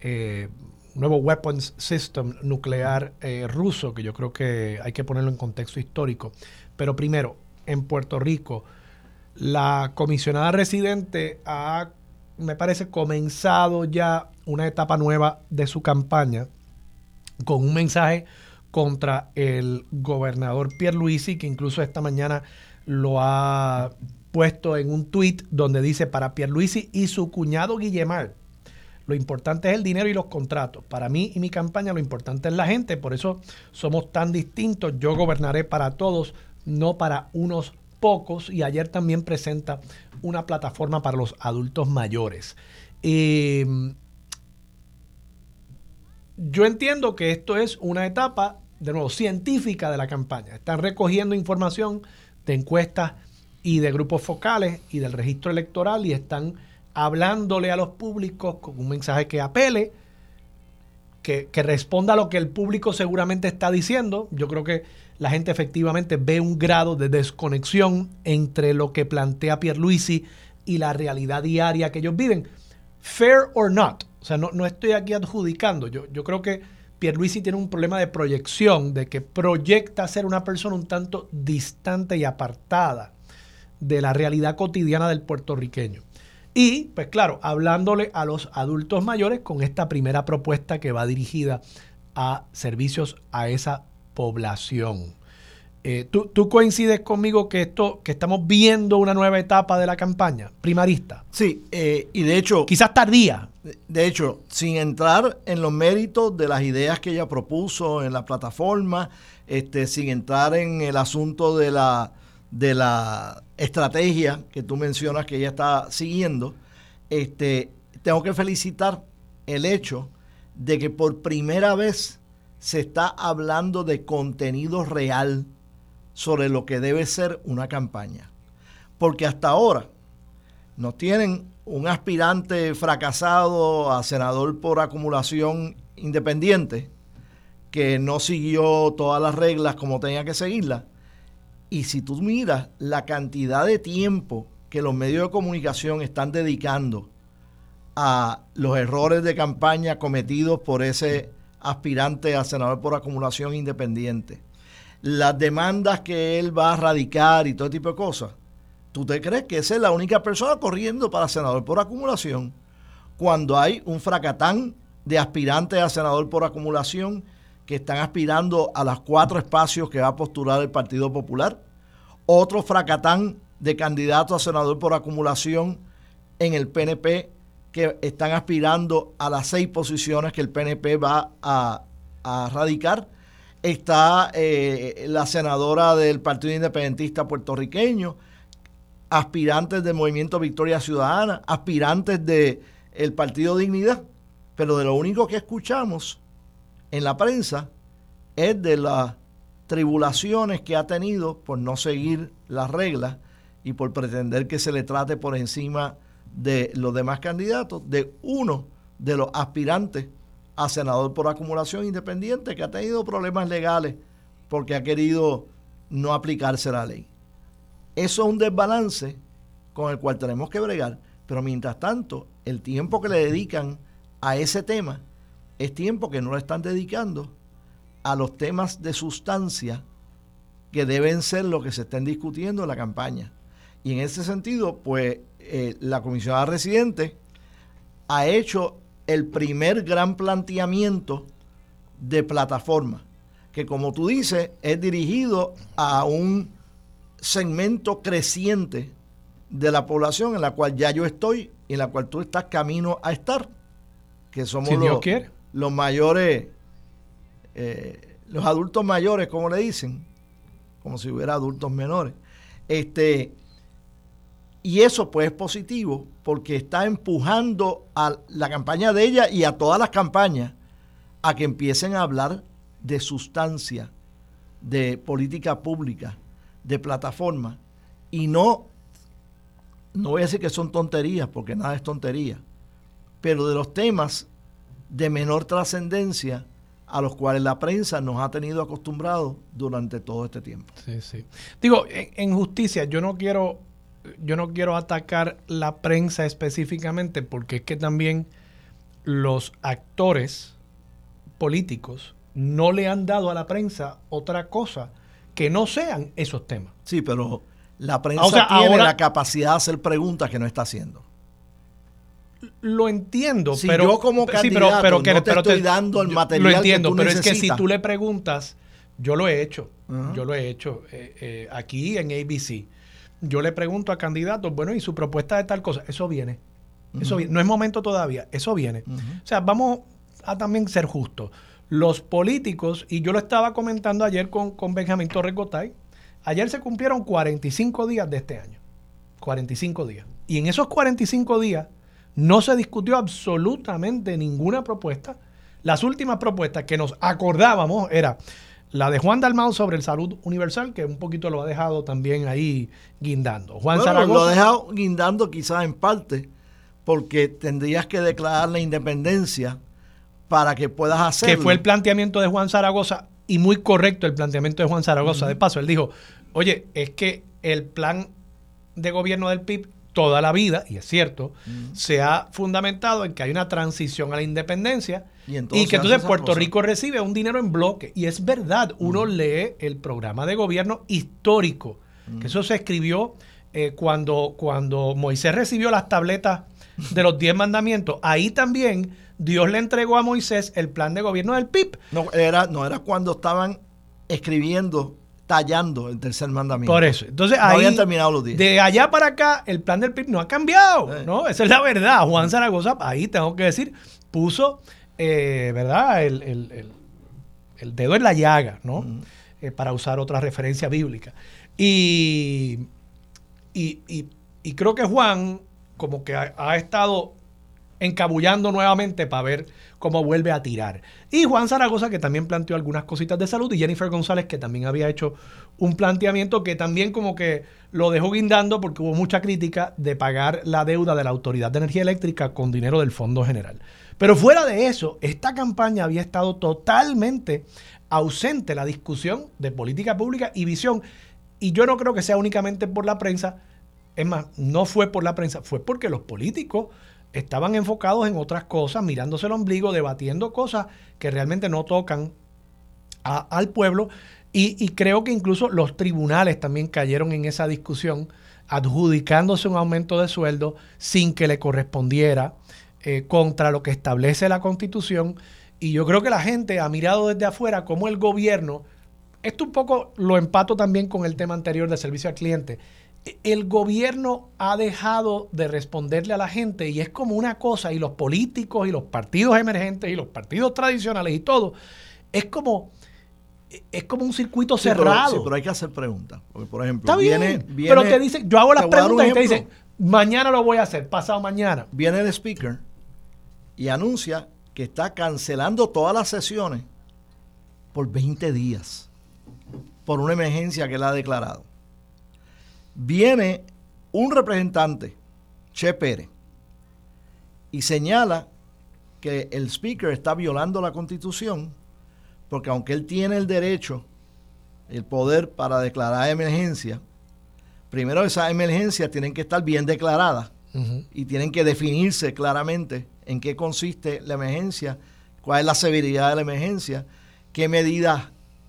eh, nuevo weapons system nuclear eh, ruso, que yo creo que hay que ponerlo en contexto histórico. Pero primero, en Puerto Rico, la comisionada residente ha, me parece, comenzado ya una etapa nueva de su campaña con un mensaje contra el gobernador Pierluisi, que incluso esta mañana lo ha puesto en un tuit donde dice para Pierluisi y su cuñado Guillemar, lo importante es el dinero y los contratos. Para mí y mi campaña lo importante es la gente, por eso somos tan distintos. Yo gobernaré para todos, no para unos pocos. Y ayer también presenta una plataforma para los adultos mayores. Em, yo entiendo que esto es una etapa, de nuevo, científica de la campaña. Están recogiendo información de encuestas y de grupos focales y del registro electoral y están hablándole a los públicos con un mensaje que apele, que, responda a lo que el público seguramente está diciendo. Yo creo que la gente efectivamente ve un grado de desconexión entre lo que plantea Pierluisi y la realidad diaria que ellos viven. Fair or not. O sea, no, no estoy aquí adjudicando. Yo, yo creo que Pierluisi tiene un problema de proyección, de que proyecta ser una persona un tanto distante y apartada de la realidad cotidiana del puertorriqueño. Y, pues claro, hablándole a los adultos mayores con esta primera propuesta que va dirigida a servicios a esa población. Eh, ¿tú, coincides conmigo que esto, que estamos viendo una nueva etapa de la campaña primarista? Sí, eh, y de hecho. Quizás tardía. De hecho, sin entrar en los méritos de las ideas que ella propuso en la plataforma, este, sin entrar en el asunto de la de la estrategia que tú mencionas que ella está siguiendo, este, tengo que felicitar el hecho de que por primera vez se está hablando de contenido real sobre lo que debe ser una campaña. Porque hasta ahora nos tienen un aspirante fracasado a senador por acumulación independiente que no siguió todas las reglas como tenía que seguirlas y si tú miras la cantidad de tiempo que los medios de comunicación están dedicando a los errores de campaña cometidos por ese aspirante a senador por acumulación independiente, las demandas que él va a radicar y todo tipo de cosas, ¿tú te crees que esa es la única persona corriendo para senador por acumulación? Cuando hay un fracatán de aspirantes a senador por acumulación que están aspirando a los cuatro espacios que va a postular el Partido Popular. Otro fracatán de candidatos a senador por acumulación en el PNP que están aspirando a las seis posiciones que el PNP va a, radicar. Está eh, la senadora del Partido Independentista puertorriqueño, aspirantes del Movimiento Victoria Ciudadana, aspirantes del el Partido Dignidad. Pero de lo único que escuchamos en la prensa es de las tribulaciones que ha tenido por no seguir las reglas y por pretender que se le trate por encima de los demás candidatos, de uno de los aspirantes a senador por acumulación independiente que ha tenido problemas legales porque ha querido no aplicarse la ley. Eso es un desbalance con el cual tenemos que bregar, pero mientras tanto, el tiempo que le dedican a ese tema es tiempo que no le están dedicando a los temas de sustancia que deben ser lo que se estén discutiendo en la campaña. Y en ese sentido, pues eh, la comisionada residente ha hecho el primer gran planteamiento de plataforma, que como tú dices, es dirigido a un segmento creciente de la población en la cual ya yo estoy y en la cual tú estás camino a estar, que somos los, los mayores, eh, los adultos mayores, como le dicen, como si hubiera adultos menores. Este, y eso pues es positivo porque está empujando a la campaña de ella y a todas las campañas a que empiecen a hablar de sustancia, de política pública, de plataforma y no, no voy a decir que son tonterías porque nada es tontería, pero de los temas de menor trascendencia a los cuales la prensa nos ha tenido acostumbrados durante todo este tiempo. Sí, sí. Digo, en, justicia, yo no quiero, yo no quiero atacar la prensa específicamente, porque es que también los actores políticos no le han dado a la prensa otra cosa que no sean esos temas. Sí, pero la prensa tiene la capacidad de hacer preguntas que no está haciendo. Lo entiendo, si pero yo como candidato pero, no te estoy dando el material Lo entiendo, que pero es que si tú le preguntas, yo lo he hecho, yo lo he hecho eh, eh, aquí en ABC. Yo le pregunto a candidatos, bueno, ¿y su propuesta de tal cosa? Eso viene. Eso No es momento todavía, eso viene. O sea, vamos a también ser justos. Los políticos, y yo lo estaba comentando ayer con, con Benjamín Torres Gotay, ayer se cumplieron 45 días de este año. 45 días. Y en esos 45 días no se discutió absolutamente ninguna propuesta. Las últimas propuestas que nos acordábamos era la de Juan Dalmau sobre el salud universal, que un poquito lo ha dejado también ahí guindando. Juan bueno, Lo ha dejado guindando quizás en parte porque tendrías que declarar la independencia para que puedas hacerlo. Que fue el planteamiento de Juan Zaragoza y muy correcto el planteamiento de Juan Zaragoza. De paso, él dijo, oye, es que el plan de gobierno del PIB toda la vida, y es cierto, se ha fundamentado en que hay una transición a la independencia y, que entonces Puerto Rico recibe un dinero en bloque. Y es verdad, uno lee el programa de gobierno histórico, que eso se escribió eh, cuando, cuando Moisés recibió las tabletas de los diez mandamientos, ahí también Dios le entregó a Moisés el plan de gobierno del PIB. No era, no era cuando estaban escribiendo, tallando el tercer mandamiento. Por eso. Entonces ahí, habían terminado los días. De allá para acá, el plan del PIB no ha cambiado. ¿no? Esa es la verdad. Juan Zaragoza, ahí tengo que decir, puso, eh, ¿verdad? El, dedo en la llaga, ¿no? Eh, para usar otra referencia bíblica. Y, y, y creo que Juan como que ha, estado encabullando nuevamente para ver cómo vuelve a tirar. Y Juan Zaragoza, que también planteó algunas cositas de salud, y Jennifer González, que también había hecho un planteamiento que también como que lo dejó guindando porque hubo mucha crítica de pagar la deuda de la Autoridad de Energía Eléctrica con dinero del Fondo General. Pero fuera de eso, esta campaña había estado totalmente ausente la discusión de política pública y visión. Y yo no creo que sea únicamente por la prensa, es más, no fue por la prensa, fue porque los políticos estaban enfocados en otras cosas, mirándose el ombligo, debatiendo cosas que realmente no tocan al pueblo. Y, creo que incluso los tribunales también cayeron en esa discusión, adjudicándose un aumento de sueldo sin que le correspondiera eh, contra lo que establece la constitución. Y yo creo que la gente ha mirado desde afuera cómo el gobierno, esto un poco lo empato también con el tema anterior de servicio al cliente, el gobierno ha dejado de responderle a la gente y es como una cosa, y los políticos y los partidos emergentes y los partidos tradicionales y todo, es como, es como un circuito cerrado. Pero, pero hay que hacer preguntas. Porque, por ejemplo, Está viene, pero te dice, yo hago las preguntas y te dicen, mañana lo voy a hacer, pasado mañana. Viene el speaker y anuncia que está cancelando todas las sesiones por 20 días por una emergencia que él ha declarado viene un representante, Che Pérez, y señala que el speaker está violando la constitución porque aunque él tiene el derecho, el poder para declarar emergencia, primero esas emergencias tienen que estar bien declaradas y tienen que definirse claramente en qué consiste la emergencia, cuál es la severidad de la emergencia, qué medidas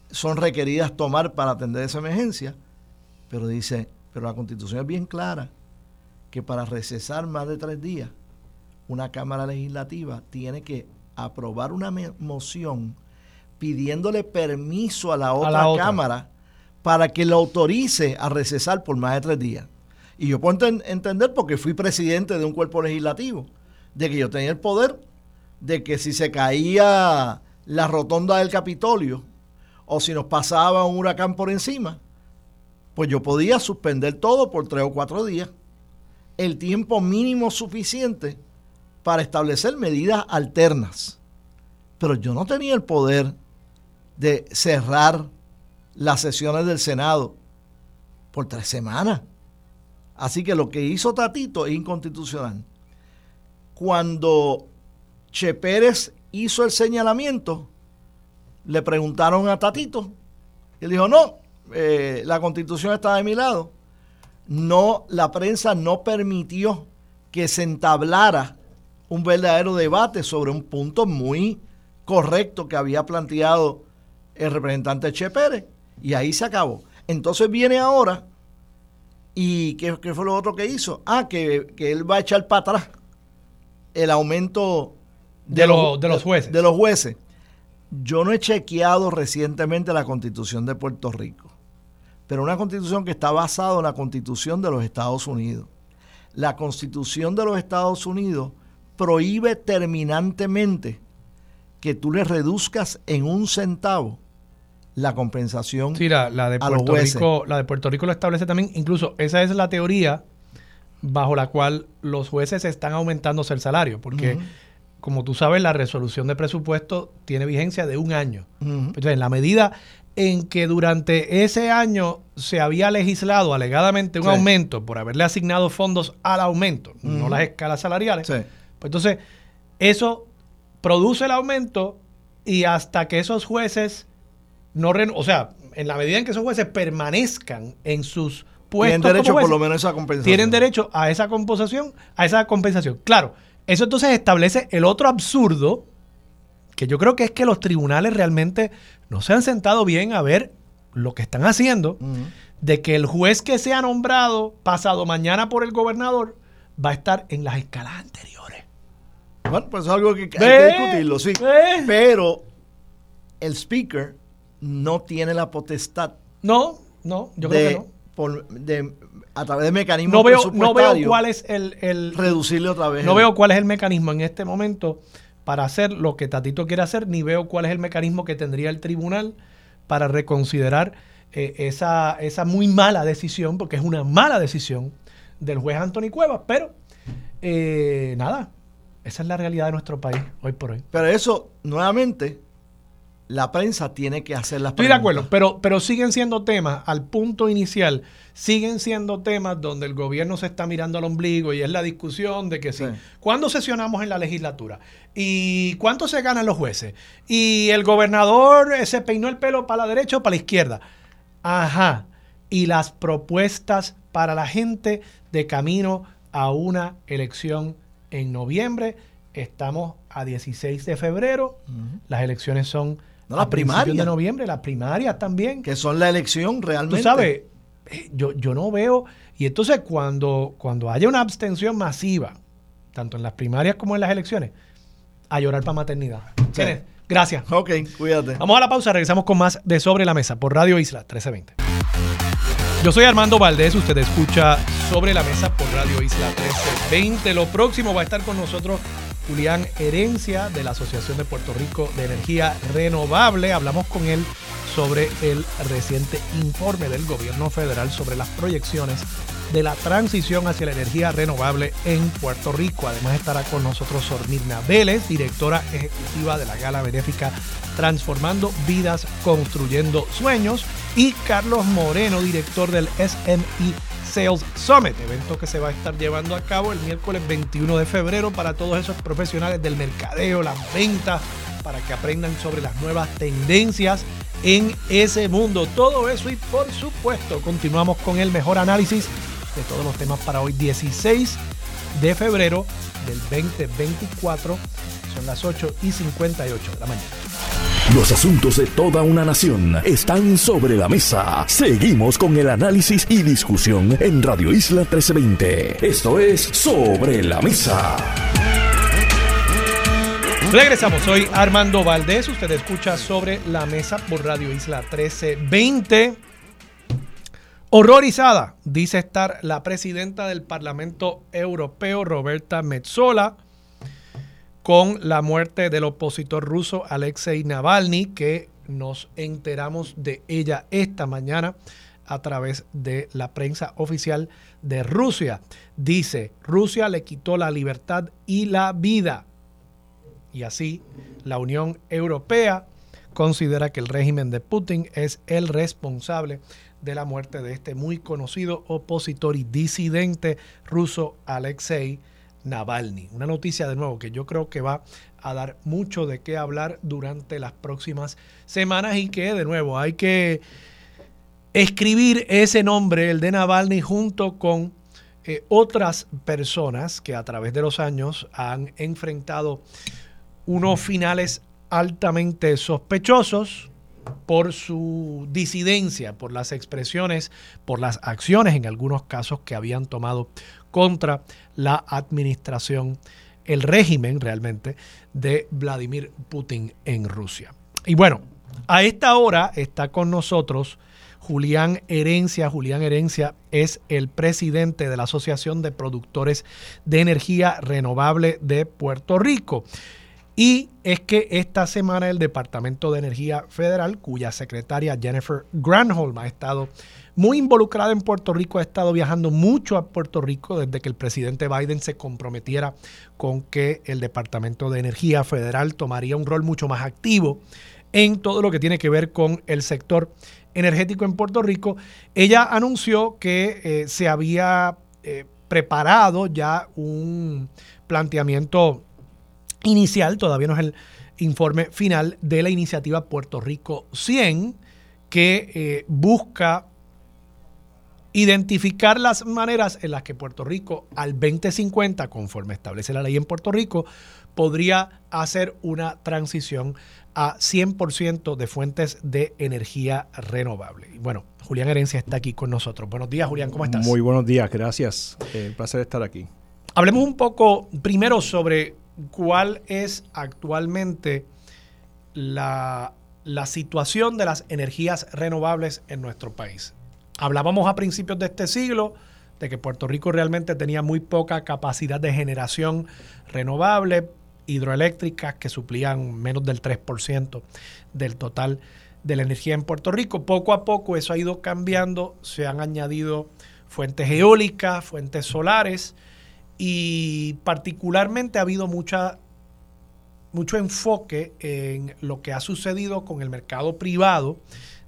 son requeridas tomar para atender esa emergencia. Pero dice, pero la constitución es bien clara que para recesar más de tres días, una Cámara Legislativa tiene que aprobar una moción pidiéndole permiso a la otra, Cámara para que lo autorice a recesar por más de tres días. Y yo puedo entender porque fui presidente de un cuerpo legislativo, de que yo tenía el poder de que si se caía la rotonda del Capitolio o si nos pasaba un huracán por encima, pues yo podía suspender todo por tres o cuatro días. El tiempo mínimo suficiente para establecer medidas alternas. Pero yo no tenía el poder de cerrar las sesiones del Senado por tres semanas. Así que lo que hizo Tatito es inconstitucional. Cuando Che Pérez hizo el señalamiento, le preguntaron a Tatito y él dijo, no, eh, la constitución está de mi lado, no, la prensa no permitió que se entablara un verdadero debate sobre un punto muy correcto que había planteado el representante Che Pérez. Y ahí se acabó. Entonces viene ahora y ¿qué, fue lo otro que hizo? Ah, que, él va a echar para atrás el aumento de, los, de los jueces. De los jueces. Yo no he chequeado recientemente la constitución de Puerto Rico, pero una constitución que está basada en la constitución de los Estados Unidos. La constitución de los Estados Unidos prohíbe terminantemente que tú le reduzcas en un centavo la compensación. Sí, la, de Puerto Rico, la de Puerto Rico lo establece también. Incluso esa es la teoría bajo la cual los jueces están aumentándose el salario, porque como tú sabes, la resolución de presupuesto tiene vigencia de un año. Entonces, en la medida en que durante ese año se había legislado alegadamente un aumento por haberle asignado fondos al aumento, no las escalas salariales, pues entonces eso produce el aumento y hasta que esos jueces no o sea, en la medida en que esos jueces permanezcan en sus puestos tienen derecho por lo menos a esa compensación. Tienen derecho a esa compensación, a esa compensación. Claro, eso entonces establece el otro absurdo que yo creo que es que los tribunales realmente no se han sentado bien a ver lo que están haciendo, de que el juez que sea nombrado pasado mañana por el gobernador va a estar en las escalas anteriores. Bueno, pues es algo que hay que discutirlo, sí. Pero el speaker no tiene la potestad. No, no, yo creo que no. a través de mecanismos no veo, no veo cuál es el, reducirle otra vez. No veo cuál es el mecanismo en este momento para hacer lo que Tatito quiere hacer, ni veo cuál es el mecanismo que tendría el tribunal para reconsiderar eh, esa, esa muy mala decisión, porque es una mala decisión del juez Anthony Cuevas, pero eh, nada, esa es la realidad de nuestro país hoy por hoy. Pero eso, nuevamente, la prensa tiene que hacer las Estoy de acuerdo, pero, pero siguen siendo temas, al punto inicial, siguen siendo temas donde el gobierno se está mirando al ombligo y es la discusión de que sí. ¿Cuándo sesionamos en la legislatura? ¿Y cuánto se ganan los jueces? ¿Y el gobernador eh, se peinó el pelo para la derecha o para la izquierda? Ajá. Y las propuestas para la gente de camino a una elección en noviembre. Estamos a 16 de febrero. Las elecciones son no, las primarias. de noviembre, las primarias también. Que son la elección realmente. Tú sabes, eh, yo, yo no veo. Y entonces, cuando, cuando haya una abstención masiva, tanto en las primarias como en las elecciones, a llorar para maternidad. Gracias. Ok, cuídate. Vamos a la pausa, regresamos con más de Sobre la Mesa por Radio Isla 1320. Yo soy Armando Valdés, usted escucha Sobre la Mesa por Radio Isla 1320. Lo próximo va a estar con nosotros Julián Herencia de la Asociación de Puerto Rico de Energía Renovable. Hablamos con él sobre el reciente informe del gobierno federal sobre las proyecciones de la transición hacia la energía renovable en Puerto Rico. Además estará con nosotros Sormirna Vélez, directora ejecutiva de la gala benéfica Transformando Vidas, Construyendo Sueños, y Carlos Moreno, director del SMI Sales Summit, evento que se va a estar llevando a cabo el miércoles 21 de febrero para todos esos profesionales del mercadeo, las ventas, para que aprendan sobre las nuevas tendencias en ese mundo. Todo eso y por supuesto continuamos con el mejor análisis de todos los temas para hoy 16 de febrero del 2024. Son las 8 y 58 de la mañana. Los asuntos de toda una nación están sobre la mesa. Seguimos con el análisis y discusión en Radio Isla 1320. Esto es Sobre la Mesa. Regresamos, soy Armando Valdés, usted escucha sobre la mesa por Radio Isla 1320. Horrorizada, dice estar la presidenta del Parlamento Europeo, Roberta Metzola, con la muerte del opositor ruso Alexei Navalny, que nos enteramos de ella esta mañana a través de la prensa oficial de Rusia. Dice, Rusia le quitó la libertad y la vida. Y así, la Unión Europea considera que el régimen de Putin es el responsable de la muerte de este muy conocido opositor y disidente ruso Alexei Navalny. Una noticia de nuevo que yo creo que va a dar mucho de qué hablar durante las próximas semanas y que de nuevo hay que escribir ese nombre, el de Navalny, junto con eh, otras personas que a través de los años han enfrentado unos finales altamente sospechosos por su disidencia, por las expresiones, por las acciones en algunos casos que habían tomado contra la administración, el régimen realmente de Vladimir Putin en Rusia. Y bueno, a esta hora está con nosotros Julián Herencia. Julián Herencia es el presidente de la Asociación de Productores de Energía Renovable de Puerto Rico. Y es que esta semana el Departamento de Energía Federal, cuya secretaria Jennifer Granholm ha estado muy involucrada en Puerto Rico, ha estado viajando mucho a Puerto Rico desde que el presidente Biden se comprometiera con que el Departamento de Energía Federal tomaría un rol mucho más activo en todo lo que tiene que ver con el sector energético en Puerto Rico. Ella anunció que eh, se había eh, preparado ya un planteamiento inicial, todavía no es el informe final, de la iniciativa Puerto Rico 100, que eh, busca identificar las maneras en las que Puerto Rico al 2050, conforme establece la ley en Puerto Rico, podría hacer una transición a 100% de fuentes de energía renovable. Y bueno, Julián Herencia está aquí con nosotros. Buenos días, Julián, ¿cómo estás? Muy buenos días, gracias. Eh, un placer estar aquí. Hablemos un poco primero sobre cuál es actualmente la, situación de las energías renovables en nuestro país. Hablábamos a principios de este siglo de que Puerto Rico realmente tenía muy poca capacidad de generación renovable, hidroeléctricas que suplían menos del 3% del total de la energía en Puerto Rico. Poco a poco eso ha ido cambiando, se han añadido fuentes eólicas, fuentes solares, y particularmente ha habido mucha, mucho enfoque en lo que ha sucedido con el mercado privado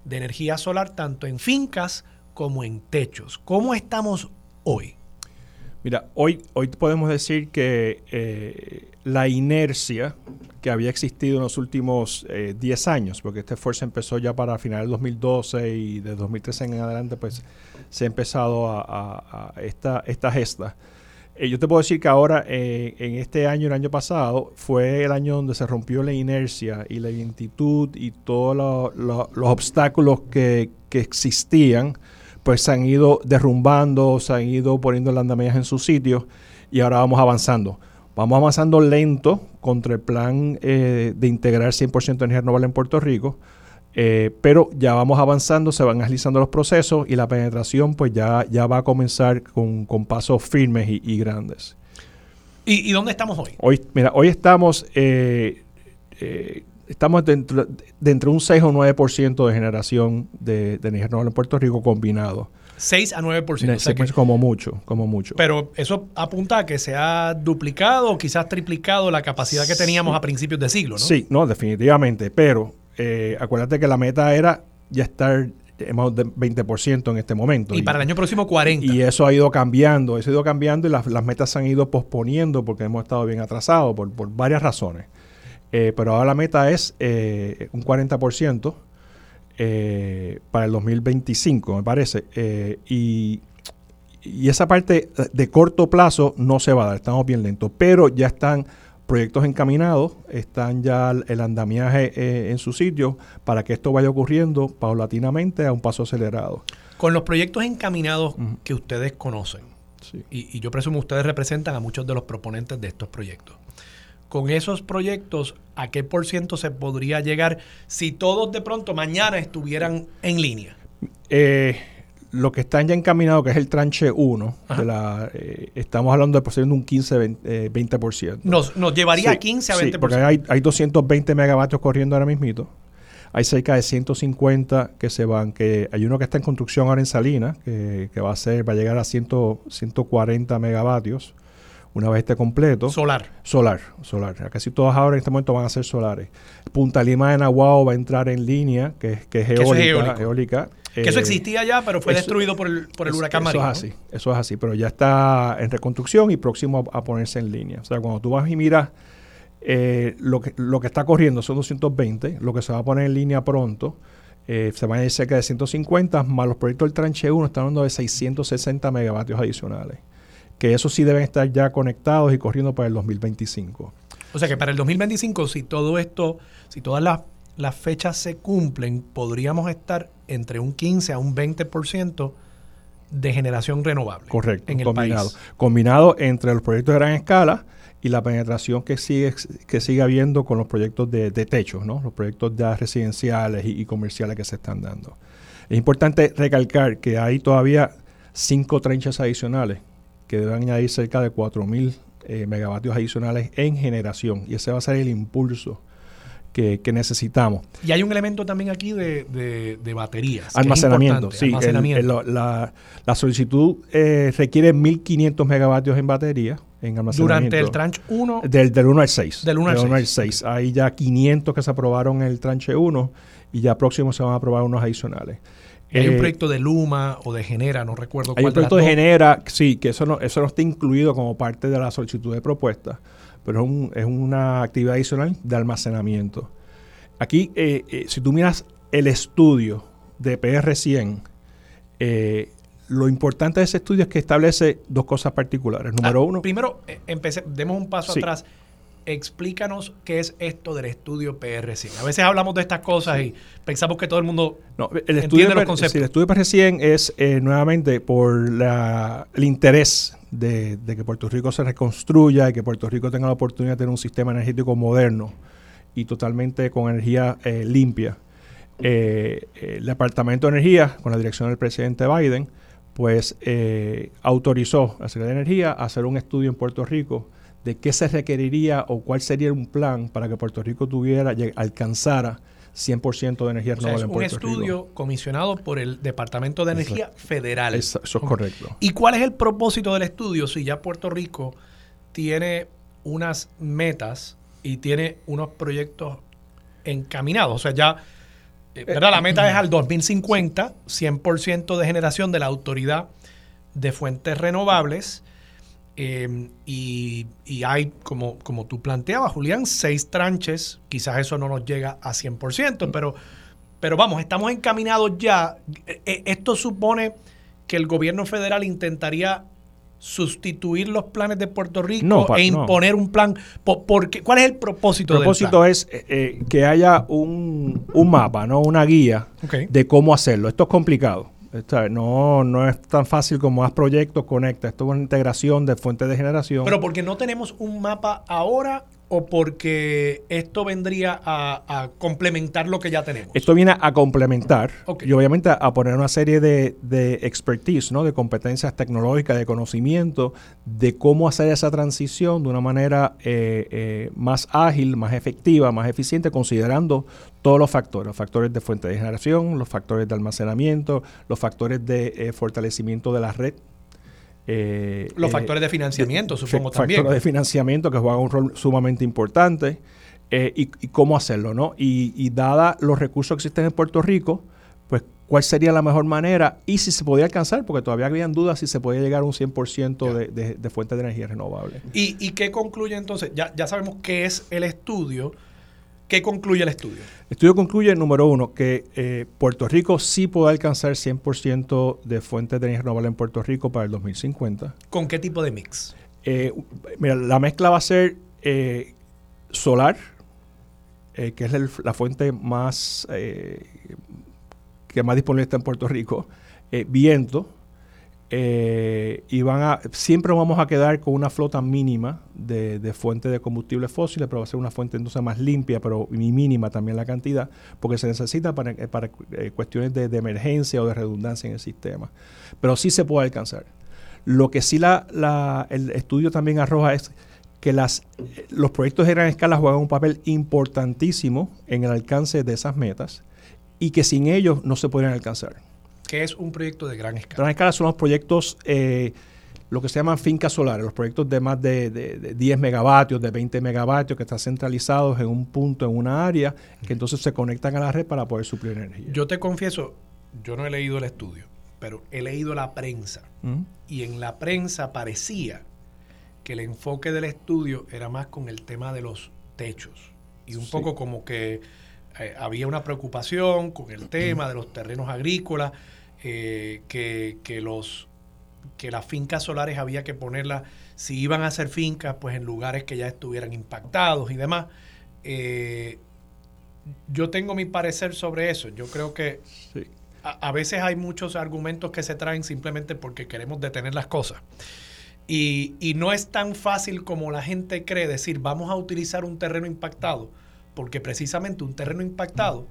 de energía solar, tanto en fincas como en techos. ¿Cómo estamos hoy? Mira, hoy, hoy podemos decir que eh, la inercia que había existido en los últimos 10 eh, años, porque este esfuerzo empezó ya para finales del 2012 y de 2013 en adelante, pues se ha empezado a, esta, esta gesta eh, yo te puedo decir que ahora, eh, en este año, el año pasado, fue el año donde se rompió la inercia y la lentitud y todos los obstáculos que, existían, pues se han ido derrumbando, se han ido poniendo las andamiaje en su sitio y ahora vamos avanzando. Vamos avanzando lento contra el plan eh, de integrar 100% de energía renovable en Puerto Rico eh, pero ya vamos avanzando, se van agilizando los procesos y la penetración pues ya, ya va a comenzar con, pasos firmes y, grandes. ¿Y, dónde estamos hoy? Hoy, mira, hoy estamos, eh, eh, estamos dentro, de un 6 o 9% de generación de, energía renovable en Puerto Rico combinado. 6 a 9%. como mucho, como mucho. Pero eso apunta a que se ha duplicado o quizás triplicado la capacidad que teníamos a principios de siglo, ¿no? Sí, no, definitivamente. Pero eh, acuérdate que la meta era ya estar más de 20% en este momento. Y, para el año próximo 40%. Y eso ha ido cambiando, eso ha ido cambiando y las, metas se han ido posponiendo porque hemos estado bien atrasados por, varias razones. Eh, pero ahora la meta es eh, un 40% para el 2025, me parece. y, y esa parte de corto plazo no se va a dar, estamos bien lentos, pero ya están proyectos encaminados, están ya el andamiaje eh, en su sitio para que esto vaya ocurriendo paulatinamente a un paso acelerado. Con los proyectos encaminados que ustedes conocen, y, yo presumo ustedes representan a muchos de los proponentes de estos proyectos. Con esos proyectos, ¿a qué por ciento se podría llegar si todos de pronto mañana estuvieran en línea? Eh, lo que están ya encaminados, que es el tranche 1, eh, estamos hablando de de un 15-20%. Eh, nos, nos llevaría a 15 a 20%. Sí, porque hay, hay 220 megavatios corriendo ahora mismito. Hay cerca de 150 que se van, que hay uno que está en construcción ahora en Salinas, que, va a ser, va a llegar a 100, 140 megavatios una vez esté completo. Solar. Solar, solar. Casi todas ahora en este momento van a ser solares. Punta Lima de Nahuao va a entrar en línea, que, que es eólica. Que eso eh, existía ya, pero fue destruido por el, por el huracán María. Eso es así, eso es así, pero ya está en reconstrucción y próximo a, ponerse en línea. O sea, cuando tú vas y miras eh, lo, que, lo que está corriendo son 220, lo que se va a poner en línea pronto, eh, se van a ir cerca de 150, más los proyectos del tranche 1 están hablando de 660 megavatios adicionales, que eso sí deben estar ya conectados y corriendo para el 2025. O sea que para el 2025, si todo esto, si todas las, las fechas se cumplen, podríamos estar entre un 15 a un 20% de generación renovable. Correcto, en el combinado. país. Combinado entre los proyectos de gran escala y la penetración que sigue, que sigue habiendo con los proyectos de, de techo, ¿no? los proyectos ya residenciales y, y comerciales que se están dando. Es importante recalcar que hay todavía cinco trenches adicionales que deben añadir cerca de 4.000 eh, megavatios adicionales en generación y ese va a ser el impulso que, que necesitamos. Y hay un elemento también aquí de, de- de baterías. Almacenamiento, sí. el- almacenamiento. el- lo- la, la solicitud eh, requiere 1.500 megavatios en batería, en almacenamiento. Durante el tranche 1, Del, del 1 al 6. Del 1 al 6. Hay ya 500 que se aprobaron en el tranche 1 y ya próximo se van a aprobar unos adicionales. Hay un Eh, proyecto de Luma o de Genera, no recuerdo hay cuál un proyecto de. Genera, sí, que eso no, eso no está incluido como parte de la solicitud de propuesta, pero es, un- es una actividad adicional de almacenamiento. Aquí, eh, eh, si tú miras el estudio de PR100, eh, lo importante de ese estudio es que establece dos cosas particulares. Número Ah, uno, Primero, empecé, demos un paso Sí. atrás. Explícanos qué es esto del estudio PR100. A veces hablamos de estas cosas y pensamos que todo el mundo No, el Entiende estudio, los per- conceptos. sí, el estudio recién es eh, nuevamente por la- el interés de, de que Puerto Rico se reconstruya y que Puerto Rico tenga la oportunidad de tener un sistema energético moderno y totalmente con energía eh, limpia. Eh, el Departamento de Energía, con la dirección del presidente Biden, pues eh, autorizó a la Secretaría de Energía a hacer un estudio en Puerto Rico de qué se requeriría o cuál sería un plan para que Puerto Rico tuviera, alcanzara 100% de energía O sea, renovable es en un Puerto estudio comisionado por el Departamento de Energía Federal. Eso, eso es correcto. ¿Y cuál es el propósito del estudio si ya Puerto Rico tiene unas metas y tiene unos proyectos encaminados? O sea, ya, eh, ¿verdad? La meta es al 2050, 100% de generación de la autoridad de fuentes renovables. Eh, y, y hay, como, como tú planteabas, Julián, seis tranches. Quizás eso no nos llega a 100%, pero, pero vamos, estamos encaminados ya. Eh, eh, Esto supone que el gobierno federal intentaría sustituir los planes de Puerto Rico No, pa- e no. imponer un plan. Po- porque, ¿Cuál es el propósito, El propósito del es eh, eh, que haya un, un mapa, no una guía de cómo hacerlo. Esto es complicado. No, no es tan fácil como haz proyectos, conecta. Esto es una integración de fuentes de generación. Pero porque no tenemos un mapa ahora o porque esto vendría a, a complementar lo que ya tenemos. Esto viene a complementar Ok. y obviamente a poner una serie de, de expertise, ¿no? de competencias tecnológicas, de conocimiento, de cómo hacer esa transición de una manera eh, eh, más ágil, más efectiva, más eficiente, considerando todos los factores, los factores de fuente de generación, los factores de almacenamiento, los factores de eh, fortalecimiento de la red. Eh, Los eh, factores de financiamiento, supongo factores también. de financiamiento que juegan un rol sumamente importante eh, y, y cómo hacerlo, ¿no? Y, y dada los recursos que existen en Puerto Rico, pues cuál sería la mejor manera y si se podía alcanzar, porque todavía habían dudas si se podía llegar a un 100% de, de, de fuentes de energía renovable. ¿Y, y qué concluye entonces? Ya, ya sabemos qué es el estudio. ¿Qué concluye el estudio? El estudio concluye, número uno, que eh, Puerto Rico sí puede alcanzar 100% de fuentes de energía renovable en Puerto Rico para el 2050. ¿Con qué tipo de mix? Eh, mira, la mezcla va a ser eh, solar, que es el- la fuente más que más disponible está en Puerto Rico, viento, eh, y van a siempre vamos a quedar con una flota mínima de, de fuentes de combustibles fósiles, pero va a ser una fuente entonces más limpia, pero mínima también la cantidad, porque se necesita para, eh, para eh, cuestiones de, emergencia o de redundancia en el sistema. Pero sí se puede alcanzar. Lo que sí la, la- el estudio también arroja es que las, los proyectos de gran escala juegan un papel importantísimo en el alcance de esas metas y que sin ellos no se podrían alcanzar. ¿Qué es un proyecto de gran escala? Gran escala son los proyectos, eh, lo que se llaman fincas solares, los proyectos de más de, de- de 10 megavatios, de 20 megavatios, que están centralizados en un punto, en una área, que entonces se conectan a la red para poder suplir energía. Yo te confieso, yo no he leído el estudio, pero he leído la prensa. ¿Mm? Y en la prensa parecía que el enfoque del estudio era más con el tema de los techos. Y un Sí. poco como que eh, había una preocupación con el tema de los terrenos agrícolas, eh, que, que los que las fincas solares había que ponerlas, si iban a ser fincas, pues en lugares que ya estuvieran impactados y demás. Eh, yo tengo mi parecer sobre eso. Yo creo que a, veces hay muchos argumentos que se traen simplemente porque queremos detener las cosas. Y, y, no es tan fácil como la gente cree decir, vamos a utilizar un terreno impactado, porque precisamente un terreno impactado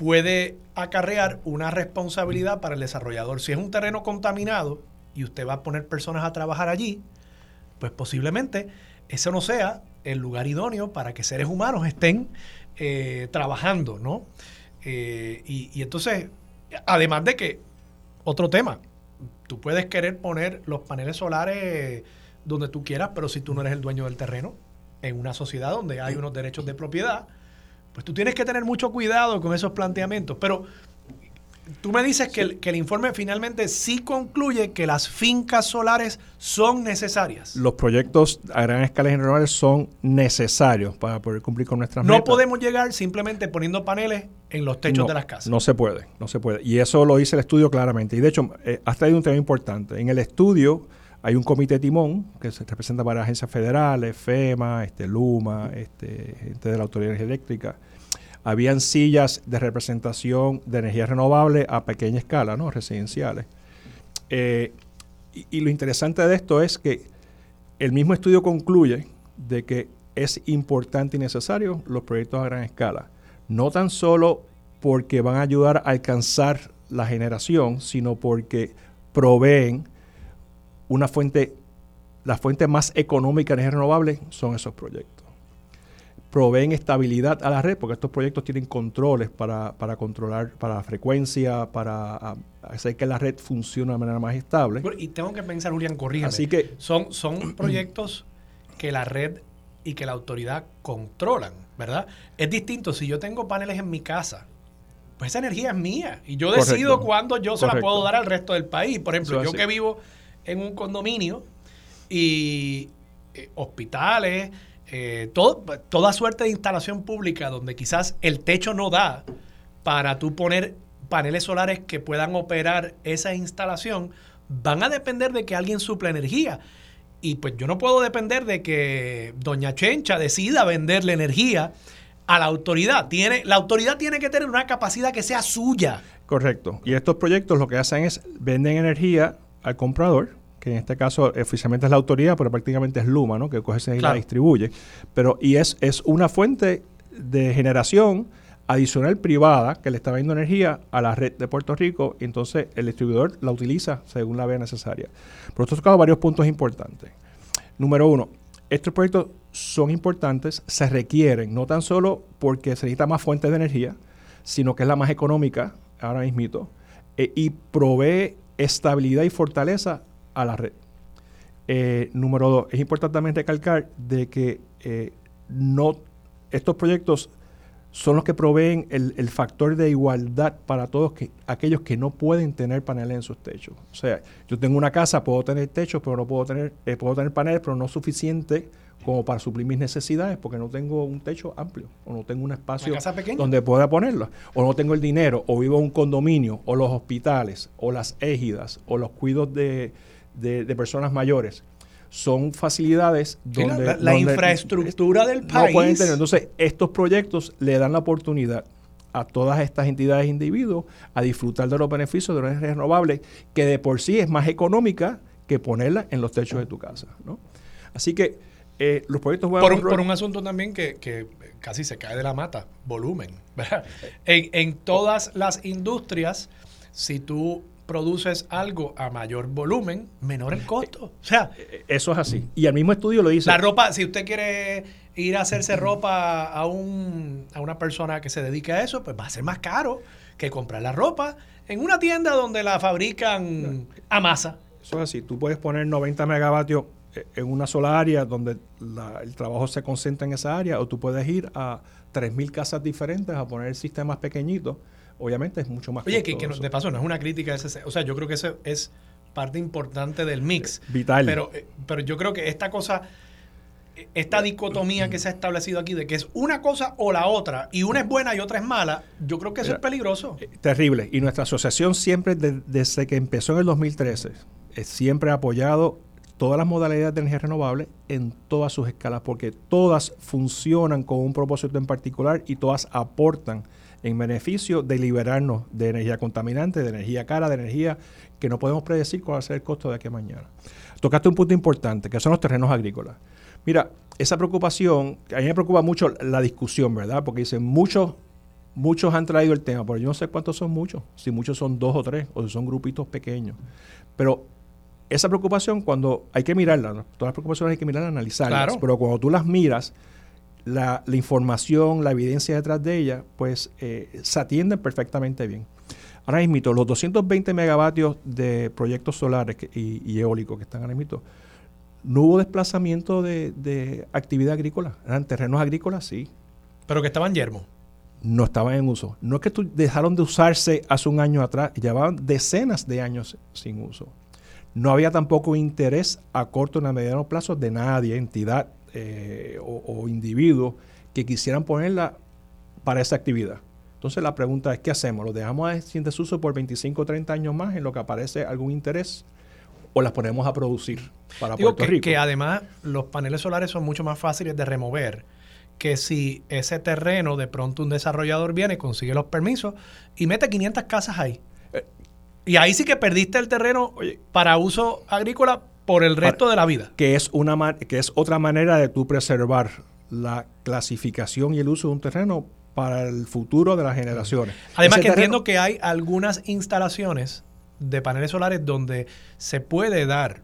puede acarrear una responsabilidad para el desarrollador. Si es un terreno contaminado y usted va a poner personas a trabajar allí, pues posiblemente eso no sea el lugar idóneo para que seres humanos estén eh, trabajando, ¿no? Eh, y, entonces, además de que, otro tema, tú puedes querer poner los paneles solares donde tú quieras, pero si tú no eres el dueño del terreno, en una sociedad donde hay unos derechos de propiedad, pues tú tienes que tener mucho cuidado con esos planteamientos. Pero Tú me dices que, el, informe finalmente sí concluye que las fincas solares son necesarias. Los proyectos a gran escala en renovables son necesarios para poder cumplir con nuestras no metas. No podemos llegar simplemente poniendo paneles en los techos de las casas. No se puede, no se puede. Y eso lo dice el estudio claramente. Y de hecho, eh, has traído un tema importante. En el estudio hay un comité timón que se representa para agencias federales, FEMA, este, LUMA, este, gente de la Autoridad Eléctrica habían sillas de representación de energía renovable a pequeña escala, ¿no? residenciales. Eh, y, lo interesante de esto es que el mismo estudio concluye de que es importante y necesario los proyectos a gran escala. No tan solo porque van a ayudar a alcanzar la generación, sino porque proveen una fuente, la fuente más económica de energía renovable son esos proyectos proveen estabilidad a la red, porque estos proyectos tienen controles para, controlar para la frecuencia, para hacer que la red funcione de manera más estable. Y tengo que pensar, Julián, corrígeme. Así que son, son proyectos que la red y que la autoridad controlan, ¿verdad? Es distinto si yo tengo paneles en mi casa. Pues esa energía es mía y yo decido cuándo yo se la puedo dar al resto del país. Por ejemplo, yo que vivo en un condominio y eh, hospitales, eh, toda suerte de instalación pública donde quizás el techo no da para tú poner paneles solares que puedan operar esa instalación, van a depender de que alguien suple energía. Y pues yo no puedo depender de que Doña Chencha decida venderle energía a la autoridad. Tiene, la autoridad tiene que tener una capacidad que sea suya. Correcto. Y estos proyectos lo que hacen es venden energía al comprador que en este caso oficialmente es la autoridad, pero prácticamente es Luma, ¿no? que coge esa y la distribuye. Pero, y es, es una fuente de generación adicional privada que le está dando energía a la red de Puerto Rico y entonces el distribuidor la utiliza según la vea necesaria. Por esto he tocado varios puntos importantes. Número uno, estos proyectos son importantes, se requieren, no tan solo porque se necesita más fuentes de energía, sino que es la más económica ahora mismo, eh, y provee estabilidad y fortaleza a la red. Eh, número dos, es importante también recalcar de que eh, no estos proyectos son los que proveen el, factor de igualdad para todos que, aquellos que no pueden tener paneles en sus techos. O sea, yo tengo una casa, puedo tener techos, pero no puedo tener, eh, puedo tener paneles, pero no suficiente como para suplir mis necesidades, porque no tengo un techo amplio, o no tengo un espacio donde pueda ponerlo, o no tengo el dinero, o vivo en un condominio, o los hospitales, o las égidas, o los cuidos de, de, personas mayores son facilidades donde... la, infraestructura del país... pueden tener. Entonces, estos proyectos le dan la oportunidad a todas estas entidades e individuos a disfrutar de los beneficios de una energía renovable que de por sí es más económica que ponerla en los techos de tu casa. ¿no? Así que eh, los proyectos... Por un, por un asunto también que, que, casi se cae de la mata, volumen. En, en todas las industrias, si tú produces algo a mayor volumen, menor el costo. O sea, eso es así. Y el mismo estudio lo dice. La ropa, si usted quiere ir a hacerse ropa a, un, a una persona que se dedique a eso, pues va a ser más caro que comprar la ropa en una tienda donde la fabrican a masa. Eso es así. Tú puedes poner 90 megavatios en una sola área donde el trabajo se concentra en esa área, o tú puedes ir a 3.000 casas diferentes a poner sistemas pequeñitos obviamente es mucho más Oye, que, de paso no es una crítica, ese, o sea, yo creo que eso es parte importante del mix. Vital. Pero, eh, pero yo creo que esta cosa, esta dicotomía que se ha establecido aquí de que es una cosa o la otra, y una es buena y otra es mala, yo creo que eso es peligroso. Eh, terrible. Y nuestra asociación siempre, desde que empezó en el 2013, eh, siempre ha apoyado todas las modalidades de energía renovable en todas sus escalas, porque todas funcionan con un propósito en particular y todas aportan en beneficio de liberarnos de energía contaminante, de energía cara, de energía que no podemos predecir cuál va a ser el costo de aquí a mañana. Tocaste un punto importante, que son los terrenos agrícolas. Mira, esa preocupación, a mí me preocupa mucho la discusión, ¿verdad? Porque dicen, muchos, muchos han traído el tema, pero yo no sé cuántos son muchos, si muchos son dos o tres, o si son grupitos pequeños. Pero esa preocupación cuando hay que mirarla, todas las preocupaciones hay que mirarlas, analizarlas, pero cuando tú las miras, la, información, la evidencia detrás de ella, pues eh, se atienden perfectamente bien. Ahora mismo, los 220 megavatios de proyectos solares y, eólicos que están ahora mismo, no hubo desplazamiento de, actividad agrícola. Eran terrenos agrícolas, sí. Pero que estaban yermos. No estaban en uso. No es que dejaron de usarse hace un año atrás, llevaban decenas de años sin uso. No había tampoco interés a corto y a mediano plazo de nadie, entidad eh, o, individuo que quisieran ponerla para esa actividad. Entonces la pregunta es, ¿qué hacemos? ¿Lo dejamos sin desuso por 25 o 30 años más en lo que aparece algún interés? ¿O las ponemos a producir para Digo Puerto que, Rico? que además los paneles solares son mucho más fáciles de remover que si ese terreno de pronto un desarrollador viene, consigue los permisos y mete 500 casas ahí. Y ahí sí que perdiste el terreno para uso agrícola por el resto de la vida. Que es, una, que es otra manera de tú preservar la clasificación y el uso de un terreno para el futuro de las generaciones. Además que entiendo que hay algunas instalaciones de paneles solares donde se puede dar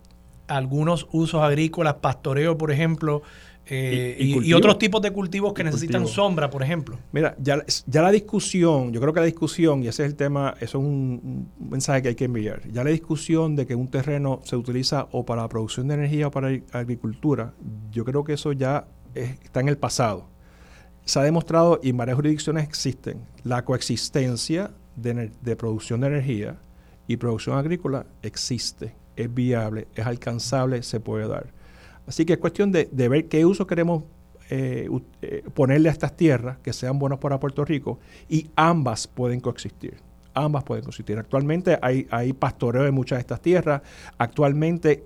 algunos usos agrícolas, pastoreo, por ejemplo, eh, y, otros tipos de cultivos que necesitan sombra, por ejemplo. Mira, ya, ya la discusión, yo creo que la discusión, y ese es el tema, eso es un, mensaje que hay que enviar, ya la discusión de que un terreno se utiliza o para la producción de energía o para agricultura, yo creo que eso ya está en el pasado. Se ha demostrado, y en varias jurisdicciones existen, la coexistencia de, de producción de energía y producción agrícola existe, es viable, es alcanzable, se puede dar. Así que es cuestión de, ver qué uso queremos eh, eh, ponerle a estas tierras que sean buenas para Puerto Rico y ambas pueden coexistir. Ambas pueden coexistir. Actualmente hay, pastoreo en muchas de estas tierras. Actualmente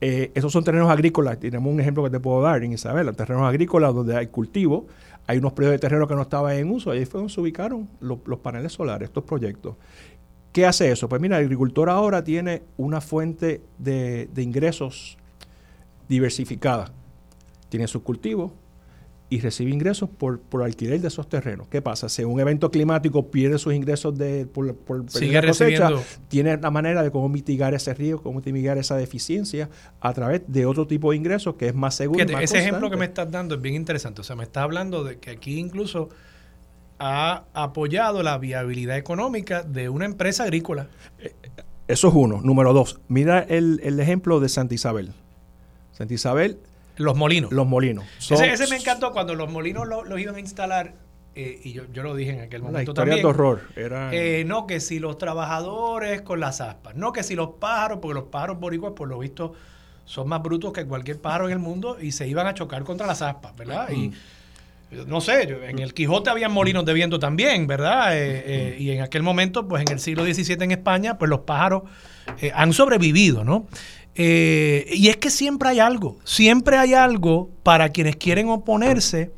eh, esos son terrenos agrícolas. Tenemos un ejemplo que te puedo dar en Isabela, terrenos agrícolas donde hay cultivo. Hay unos periodos de terreno que no estaban en uso. Ahí fue donde se ubicaron los, paneles solares, estos proyectos. ¿Qué hace eso? Pues mira, el agricultor ahora tiene una fuente de ingresos diversificada. Tiene sus cultivos y recibe ingresos por, por alquiler de esos terrenos. ¿Qué pasa? Si un evento climático pierde sus ingresos de, por, por Sigue cosecha, tiene la manera de cómo mitigar ese riesgo, cómo mitigar esa deficiencia a través de otro tipo de ingresos que es más seguro. ese ejemplo que me estás dando es bien interesante. O sea, me estás hablando de que aquí incluso ha apoyado la viabilidad económica de una empresa agrícola. Eh, eso es uno. Número dos, mira el, el ejemplo de Santa Isabel. Santa Isabel. Los molinos. Los molinos. ese, me encantó cuando los molinos los iban a instalar. Eh, y yo, yo, lo dije en aquel momento la también. de horror. Era... Eh, no, que si los trabajadores con las aspas. No, que si los pájaros, porque los pájaros boricuas, por lo visto, son más brutos que cualquier pájaro en el mundo y se iban a chocar contra las aspas, ¿verdad? Y no sé, en el Quijote había molinos de viento también, ¿verdad? Eh, y en aquel momento, pues en el siglo XVII en España, pues los pájaros han sobrevivido, ¿no? Eh, y es que siempre hay algo, siempre hay algo para quienes quieren oponerse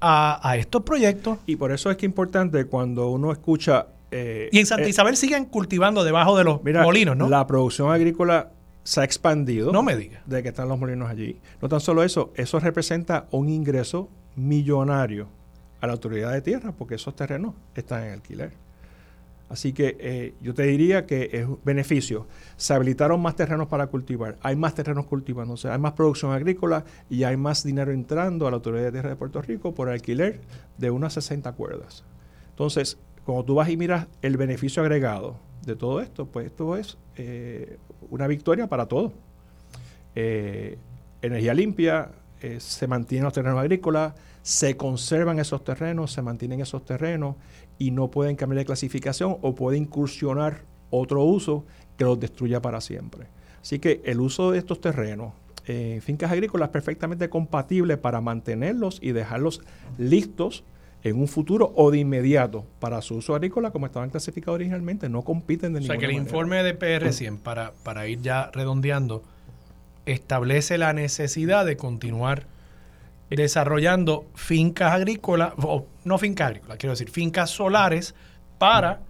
a, estos proyectos. Y por eso es que es importante cuando uno escucha... Eh, y en Santa eh, Isabel siguen cultivando debajo de los molinos, ¿no? La producción agrícola se ha expandido. No me diga. De que están los molinos allí. No tan solo eso, eso representa un ingreso millonario a la autoridad de tierra porque esos terrenos están en alquiler. Así que eh, yo te diría que es beneficio. Se habilitaron más terrenos para cultivar, hay más terrenos cultivándose, hay más producción agrícola y hay más dinero entrando a la Autoridad de Tierra de Puerto Rico por alquiler de unas 60 cuerdas. Entonces, cuando tú vas y miras el beneficio agregado de todo esto, pues esto es eh, una victoria para todos. Eh, energía limpia, se mantienen los terrenos agrícolas, se conservan esos terrenos, se mantienen esos terrenos y no pueden cambiar de clasificación o puede incursionar otro uso que los destruya para siempre. Así que el uso de estos terrenos en fincas agrícolas es perfectamente compatible para mantenerlos y dejarlos listos en un futuro o de inmediato para su uso agrícola como estaban clasificados originalmente. No compiten de o ninguna sea que el manera. informe de PR100, para, para ir ya redondeando, establece la necesidad de continuar desarrollando fincas agrícolas, o no fincas agrícolas, quiero decir, fincas solares para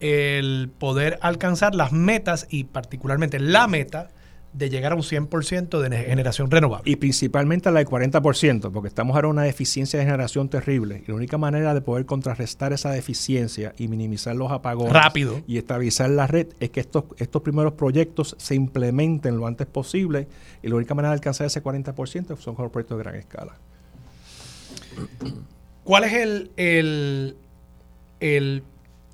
el poder alcanzar las metas y particularmente la meta de llegar a un 100% de generación renovable. Y principalmente la del 40%, porque estamos ahora en una deficiencia de generación terrible. Y la única manera de poder contrarrestar esa deficiencia y minimizar los apagones Rápido. y estabilizar la red es que estos, estos primeros proyectos se implementen lo antes posible. Y la única manera de alcanzar ese 40% son con los proyectos de gran escala. ¿Cuál es el, el, el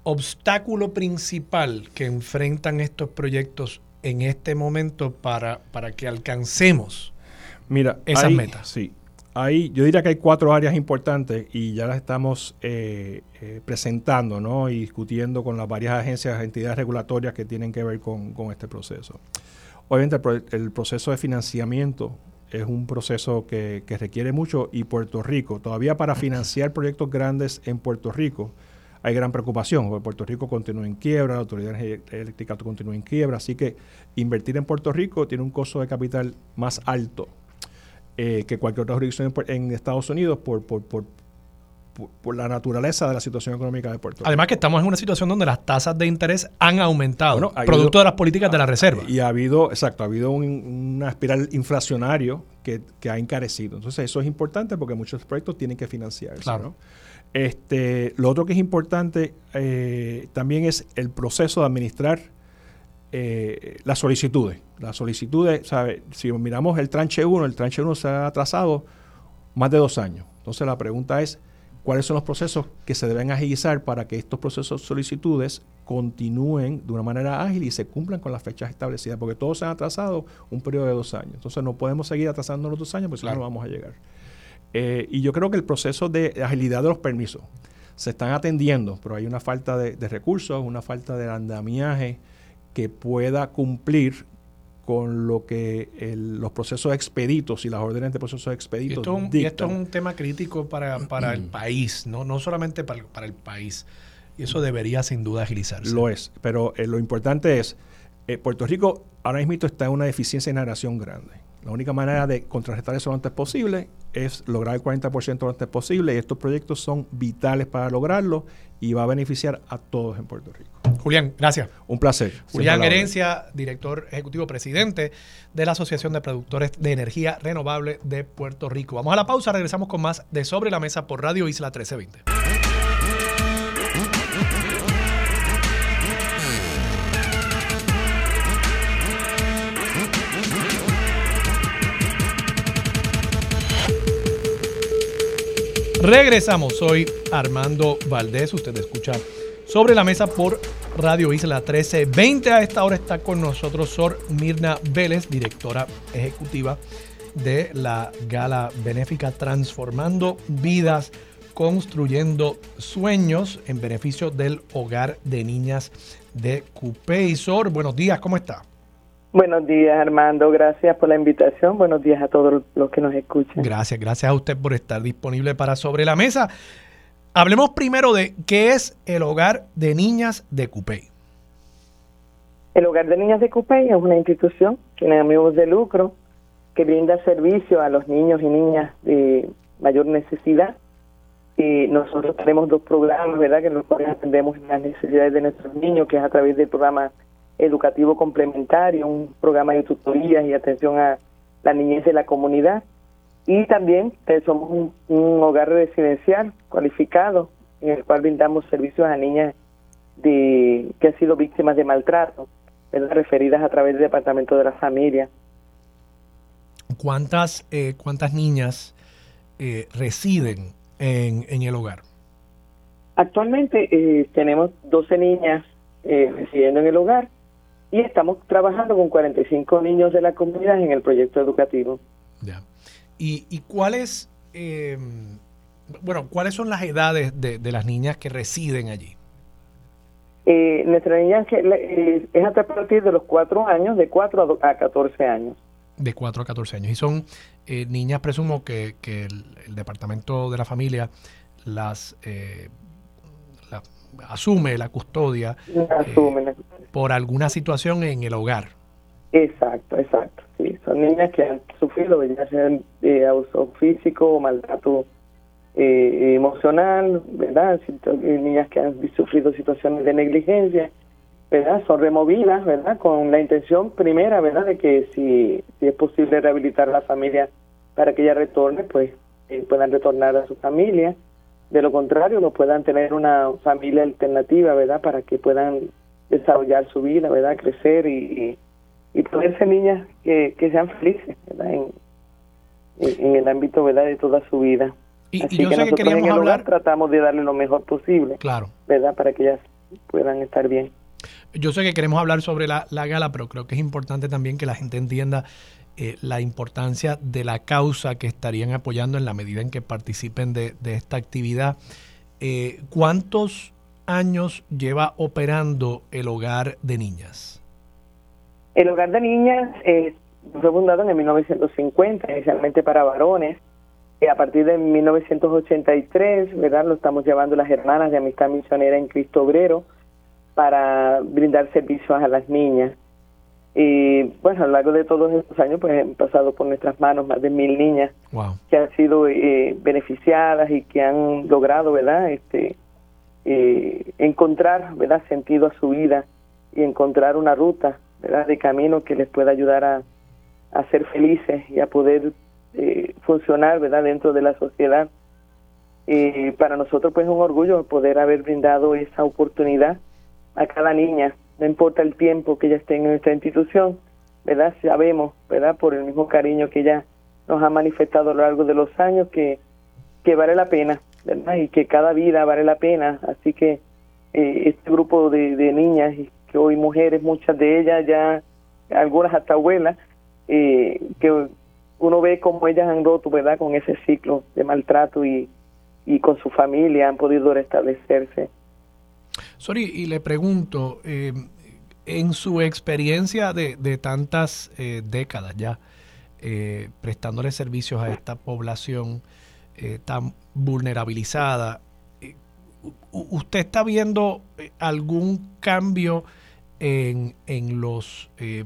obstáculo principal que enfrentan estos proyectos en este momento para, para que alcancemos Mira, esas hay- metas? Sí. Hay, yo diría que hay cuatro áreas importantes y ya las estamos eh, eh, presentando ¿no? y discutiendo con las varias agencias, entidades regulatorias que tienen que ver con, con este proceso. Obviamente el, pro- el proceso de financiamiento es un proceso que, que requiere mucho y Puerto Rico, todavía para financiar proyectos grandes en Puerto Rico, hay gran preocupación, porque Puerto Rico continúa en quiebra, la Autoridad Eléctrica continúa en quiebra, así que invertir en Puerto Rico tiene un costo de capital más alto eh, que cualquier otra jurisdicción en, Estados Unidos por, por, por, la naturaleza de la situación económica de Puerto Rico. Además que estamos en una situación donde las tasas de interés han aumentado, Bueno, ha producto habido- de las políticas de la Reserva. Y ha habido, exacto, ha habido un- una espiral inflacionario que, que ha encarecido. Entonces, eso es importante porque muchos proyectos tienen que financiarse. Claro. ¿no? Este, lo otro que es importante eh, también es el proceso de administrar eh, las solicitudes. Las solicitudes, ¿sabe? si miramos el tranche 1, el tranche 1 se ha atrasado más de dos años. Entonces, la pregunta es, ¿cuáles son los procesos que se deben agilizar para que estos procesos de solicitudes continúen de una manera ágil y se cumplan con las fechas establecidas? Porque todos se han atrasado un periodo de dos años. Entonces, no podemos seguir atrasando los dos años porque si no, Claro. no vamos a llegar. Eh, y yo creo que el proceso de agilidad de los permisos se están atendiendo, pero hay una falta de, de recursos, una falta de andamiaje que pueda cumplir con lo que el- los procesos expeditos y las órdenes de procesos Y expeditos esto, y esto dictan. es un tema crítico para, para el país, ¿no? no solamente para, el- para el país. Y eso debería sin duda agilizarse. Lo es, pero eh, lo importante es, eh, Puerto Rico ahora mismo está en una deficiencia de generación grande. La única manera de contrarrestar eso lo antes posible es lograr el 40% lo antes posible y estos proyectos son vitales para lograrlo y va a beneficiar a todos en Puerto Rico. Julián, gracias. Un placer. Julián. Herencia, director ejecutivo presidente de la Asociación de Productores de Energía Renovable de Puerto Rico. Vamos a la pausa, regresamos con más de Sobre la Mesa por Radio Isla 1320. Regresamos, soy Armando Valdés, usted escucha sobre la mesa por Radio Isla 1320. A esta hora está con nosotros Sor Mirna Vélez, directora ejecutiva de la gala benéfica Transformando Vidas, Construyendo Sueños en beneficio del hogar de niñas de Cupey. Sor, buenos días, ¿cómo está? Buenos días, Armando. Gracias por la invitación. Buenos días a todos los que nos escuchan. Gracias, gracias a usted por estar disponible para Sobre la Mesa. Hablemos primero de qué es el hogar de niñas de Cupey. El Hogar de Niñas de Cupey es una institución sin ánimos de lucro que brinda servicio a los niños y niñas de mayor necesidad. Y nosotros tenemos dos programas, ¿verdad?, que los cuales atendemos las necesidades de nuestros niños, que es a través del programa educativo complementario, un programa de tutorías y atención a la niñez de la comunidad. Y también somos un, un hogar residencial cualificado en el cual brindamos servicios a niñas de, que han sido víctimas de maltrato, ¿verdad? referidas a través del Departamento de la Familia. ¿Cuántas, eh, cuántas niñas eh, residen en, en el hogar? Actualmente eh, tenemos 12 niñas residiendo en el hogar y estamos trabajando con 45 niños de la comunidad en el proyecto educativo. Ya. ¿Y, y cuáles, eh, bueno, cuáles son las edades de, de las niñas que residen allí? Eh, nuestra niña eh, es hasta a partir de los 4 años, de 4 a, a 14 años. De 4 a 14 años. Y son eh, niñas, presumo, que, que el, el Departamento de la Familia las asume la custodia por alguna situación en el hogar. Exacto, exacto. Sí, son niñas que han sufrido ya sea eh, abuso físico o maltrato eh, emocional, ¿verdad? Niñas que han sufrido situaciones de negligencia, ¿verdad? Son removidas, ¿verdad? Con la intención primera, ¿verdad? De que si, si es posible rehabilitar a la familia para que ella retorne, pues eh, puedan retornar a su familia. De lo contrario, no puedan tener una familia alternativa, ¿verdad? Para que puedan desarrollar su vida, ¿verdad? Crecer y y poder ser niñas que, sean felices En, el ámbito verdad de toda su vida. Y, yo sé que queríamos hablar. tratamos de darle lo mejor posible. Claro. ¿Verdad? Para que ellas puedan estar bien. Yo sé que queremos hablar sobre la, gala, pero creo que es importante también que la gente entienda eh, la importancia de la causa que estarían apoyando en la medida en que participen de, esta actividad. Eh, ¿Cuántos años lleva operando el hogar de niñas? El hogar de niñas eh, fue fundado en 1950, inicialmente para varones. Y a partir de 1983, ¿verdad? Lo estamos llevando las hermanas de Amistad Misionera en Cristo Obrero para brindar servicios a las niñas. Y bueno, a lo largo de todos estos años, pues han pasado por nuestras manos más de mil niñas que han sido eh, beneficiadas y que han logrado, ¿verdad? Este, eh, encontrar, ¿verdad? Sentido a su vida y encontrar una ruta ¿verdad? de camino que les pueda ayudar a, ser felices y a poder eh, funcionar ¿verdad? dentro de la sociedad. Y para nosotros pues es un orgullo poder haber brindado esa oportunidad a cada niña, no importa el tiempo que ella esté en nuestra institución, ¿verdad? Sabemos, ¿verdad? Por el mismo cariño que ella nos ha manifestado a lo largo de los años que, que vale la pena, ¿verdad? Y que cada vida vale la pena. Así que eh, este grupo de, niñas que hoy mujeres, muchas de ellas ya, algunas hasta abuelas, eh, que uno ve cómo ellas han roto, ¿verdad?, con ese ciclo de maltrato y, y con su familia han podido restablecerse. Sorry, y le pregunto, eh, en su experiencia de, de tantas eh, décadas ya, prestándole servicios a esta población tan vulnerabilizada, ¿usted está viendo algún cambio en, en los eh,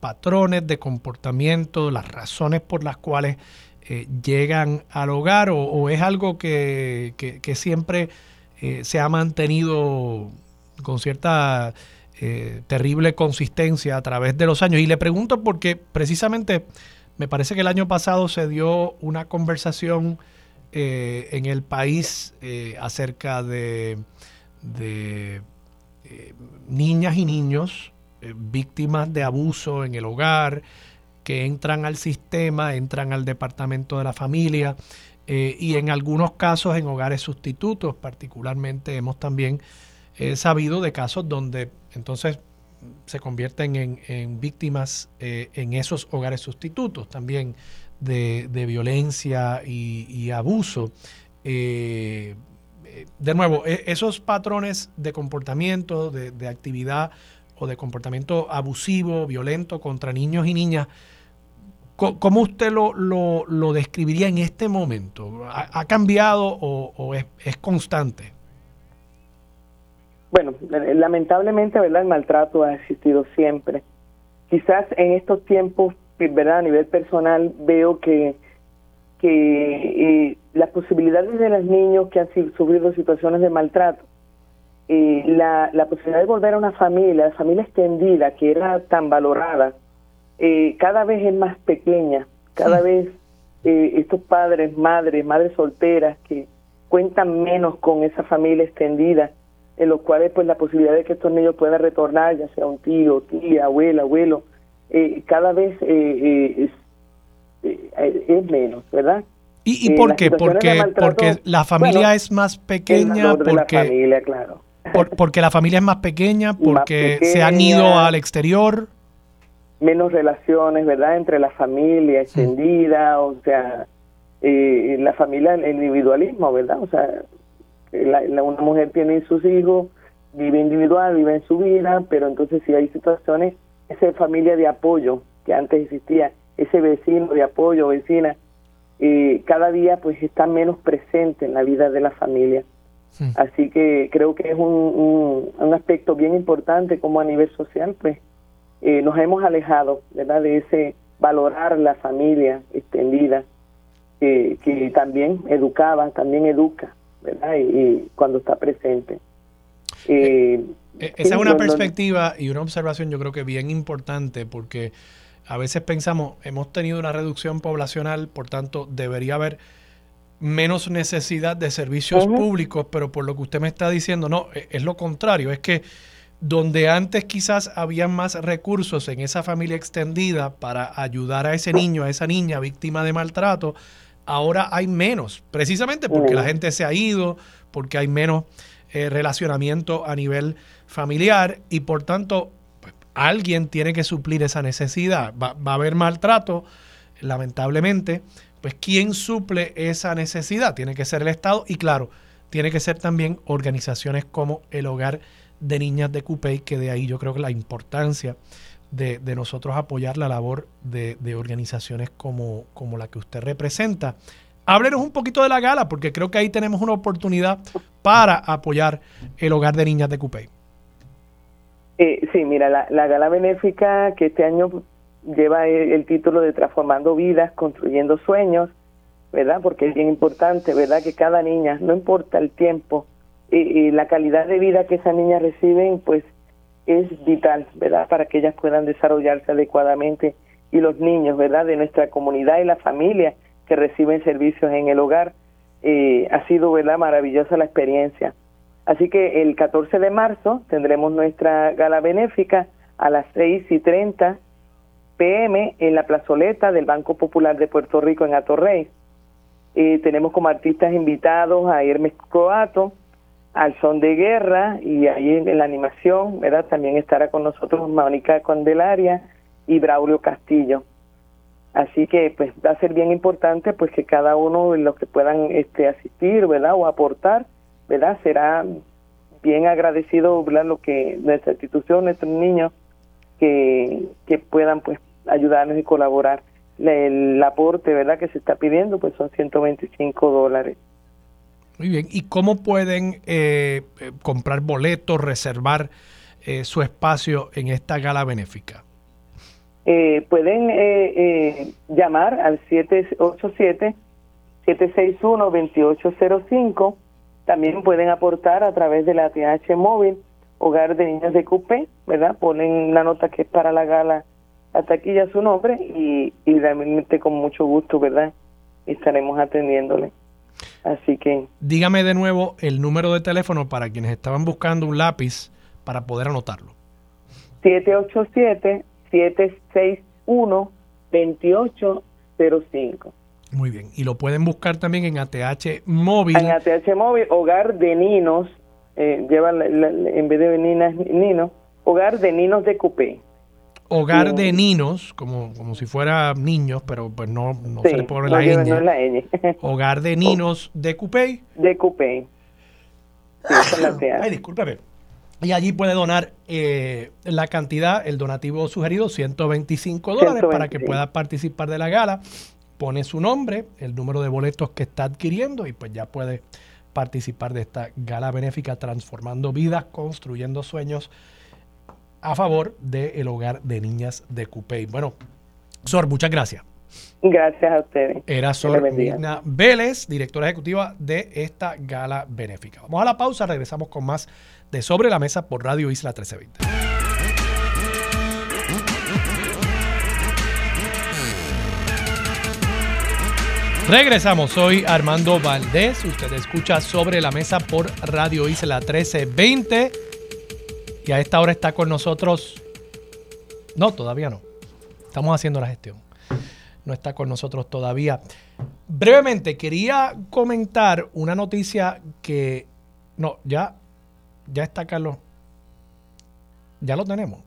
patrones de comportamiento, las razones por las cuales eh, llegan al hogar o, es algo que, que, siempre eh, se ha mantenido con cierta terrible consistencia a través de los años. Y le pregunto porque precisamente me parece que el año pasado se dio una conversación en el país acerca de, eh, niñas y niños eh, víctimas de abuso en el hogar, que entran al sistema, entran al departamento de la familia eh, y en algunos casos en hogares sustitutos, particularmente hemos también sabido de casos donde entonces se convierten en, víctimas en esos hogares sustitutos también de, violencia y, abuso. De nuevo, e, esos patrones de comportamiento, de, actividad o de comportamiento abusivo, violento contra niños y niñas, ¿cómo usted lo, lo, describiría en este momento? ¿Ha, cambiado o, es, constante? Bueno, lamentablemente, ¿verdad? El maltrato ha existido siempre. Quizás en estos tiempos, ¿verdad? A nivel personal, veo que que eh, las posibilidades de los niños que han sufrido situaciones de maltrato, eh, la, la, posibilidad de volver a una familia, la familia extendida que era tan valorada, eh, cada vez es más pequeña, cada vez estos padres, madres, madres solteras que cuentan menos con esa familia extendida, en los cuales pues la posibilidad de que estos niños puedan retornar, ya sea un tío, tía, abuela, abuelo, cada vez es eh, es menos, ¿verdad? ¿Y, y por qué? Porque, porque la familia es más pequeña, porque, la familia, claro. porque la familia es más pequeña, porque se han ido al exterior. Menos relaciones, ¿verdad? Entre la familia extendida, o sea, eh, la familia, el individualismo, ¿verdad? O sea, la, una mujer tiene sus hijos, vive individual, vive en su vida, pero entonces si hay situaciones, esa familia de apoyo que antes existía, ese vecino de apoyo, vecina, eh, cada día pues está menos presente en la vida de la familia. Así que creo que es un, un, aspecto bien importante como a nivel social, pues eh, nos hemos alejado, ¿verdad? De ese valorar la familia extendida, que también educaba, también educa, ¿verdad? Y, cuando está presente. Eh, esa es una perspectiva y una observación yo creo que bien importante porque a veces pensamos, hemos tenido una reducción poblacional, por tanto, debería haber menos necesidad de servicios públicos, pero por lo que usted me está diciendo, no, e, es lo contrario, es que donde antes quizás había más recursos en esa familia extendida para ayudar a ese niño, a esa niña víctima de maltrato, ahora hay menos, precisamente porque la gente se ha ido, porque hay menos eh, relacionamiento a nivel familiar y por tanto alguien tiene que suplir esa necesidad. Va, a haber maltrato, lamentablemente, pues ¿quién suple esa necesidad? Tiene que ser el Estado y claro, tiene que ser también organizaciones como el Hogar de Niñas de Cupey, que de ahí yo creo que la importancia de, nosotros apoyar la labor de, organizaciones como, como la que usted representa. Háblenos un poquito de la gala, porque creo que ahí tenemos una oportunidad para apoyar el Hogar de Niñas de Cupey. Eh, sí, mira, la, gala benéfica que este año lleva el, título de Transformando Vidas, Construyendo Sueños, ¿verdad? Porque es bien importante, ¿verdad? Que cada niña, no importa el tiempo y, la calidad de vida que esas niñas reciben, pues es vital, ¿verdad? Para que ellas puedan desarrollarse adecuadamente y los niños, ¿verdad? De nuestra comunidad y la familia que reciben servicios en el hogar. Eh, ha sido, ¿verdad? Maravillosa la experiencia. Así que el 14 de marzo tendremos nuestra gala benéfica a las 6 y 30 pm en la plazoleta del Banco Popular de Puerto Rico en Atorrey. Eh, tenemos como artistas invitados a Hermes Coato, al Son de Guerra y ahí en, la animación, ¿verdad? También estará con nosotros Mónica Condelaria y Braulio Castillo. Así que pues va a ser bien importante pues que cada uno de los que puedan este asistir, ¿verdad? o aportar ¿verdad? Será bien agradecido, ¿verdad? Lo que nuestra institución, nuestros niños, que, que puedan, pues, ayudarnos y colaborar. El, aporte, ¿verdad? Que se está pidiendo, pues, son 125 dólares. Muy bien. ¿Y cómo pueden eh, eh, comprar boletos, reservar eh, su espacio en esta gala benéfica? pueden llamar al 787 761 2805 también pueden aportar a través de la TH móvil, Hogar de Niños de Cupé, ¿verdad? Ponen una nota que es para la gala la taquilla su nombre y, y realmente con mucho gusto, ¿verdad? Estaremos atendiéndole. Así que... Dígame de nuevo el número de teléfono para quienes estaban buscando un lápiz para poder anotarlo. 787-761-2805. Muy bien. Y lo pueden buscar también en ATH Móvil. En ATH Móvil, Hogar de Ninos, eh, lleva en vez de ninas, ninos, Hogar de Ninos de Cupé. Hogar de Ninos, como, como si fuera niños, pero pues no, no se le pone la, ñ. No la ñ. Hogar de Ninos de Cupé. De. Sí, la Ay, discúlpeme. Y allí puede donar eh, la cantidad, el donativo sugerido, 125 dólares, para que pueda participar de la gala pone su nombre, el número de boletos que está adquiriendo y pues ya puede participar de esta gala benéfica Transformando Vidas, Construyendo Sueños a favor del hogar de niñas de Cupey. Bueno, Sor, muchas gracias. Gracias a ustedes. Era Sor Mirna Vélez, directora ejecutiva de esta gala benéfica. Vamos a la pausa, regresamos con más de Sobre la Mesa por Radio Isla 1320. Regresamos, soy Armando Valdés, usted escucha sobre la mesa por Radio Isla 1320 y a esta hora está con nosotros, no, todavía no, estamos haciendo la gestión, no está con nosotros todavía. Brevemente, quería comentar una noticia que, no, ya, ya está Carlos, ya lo tenemos,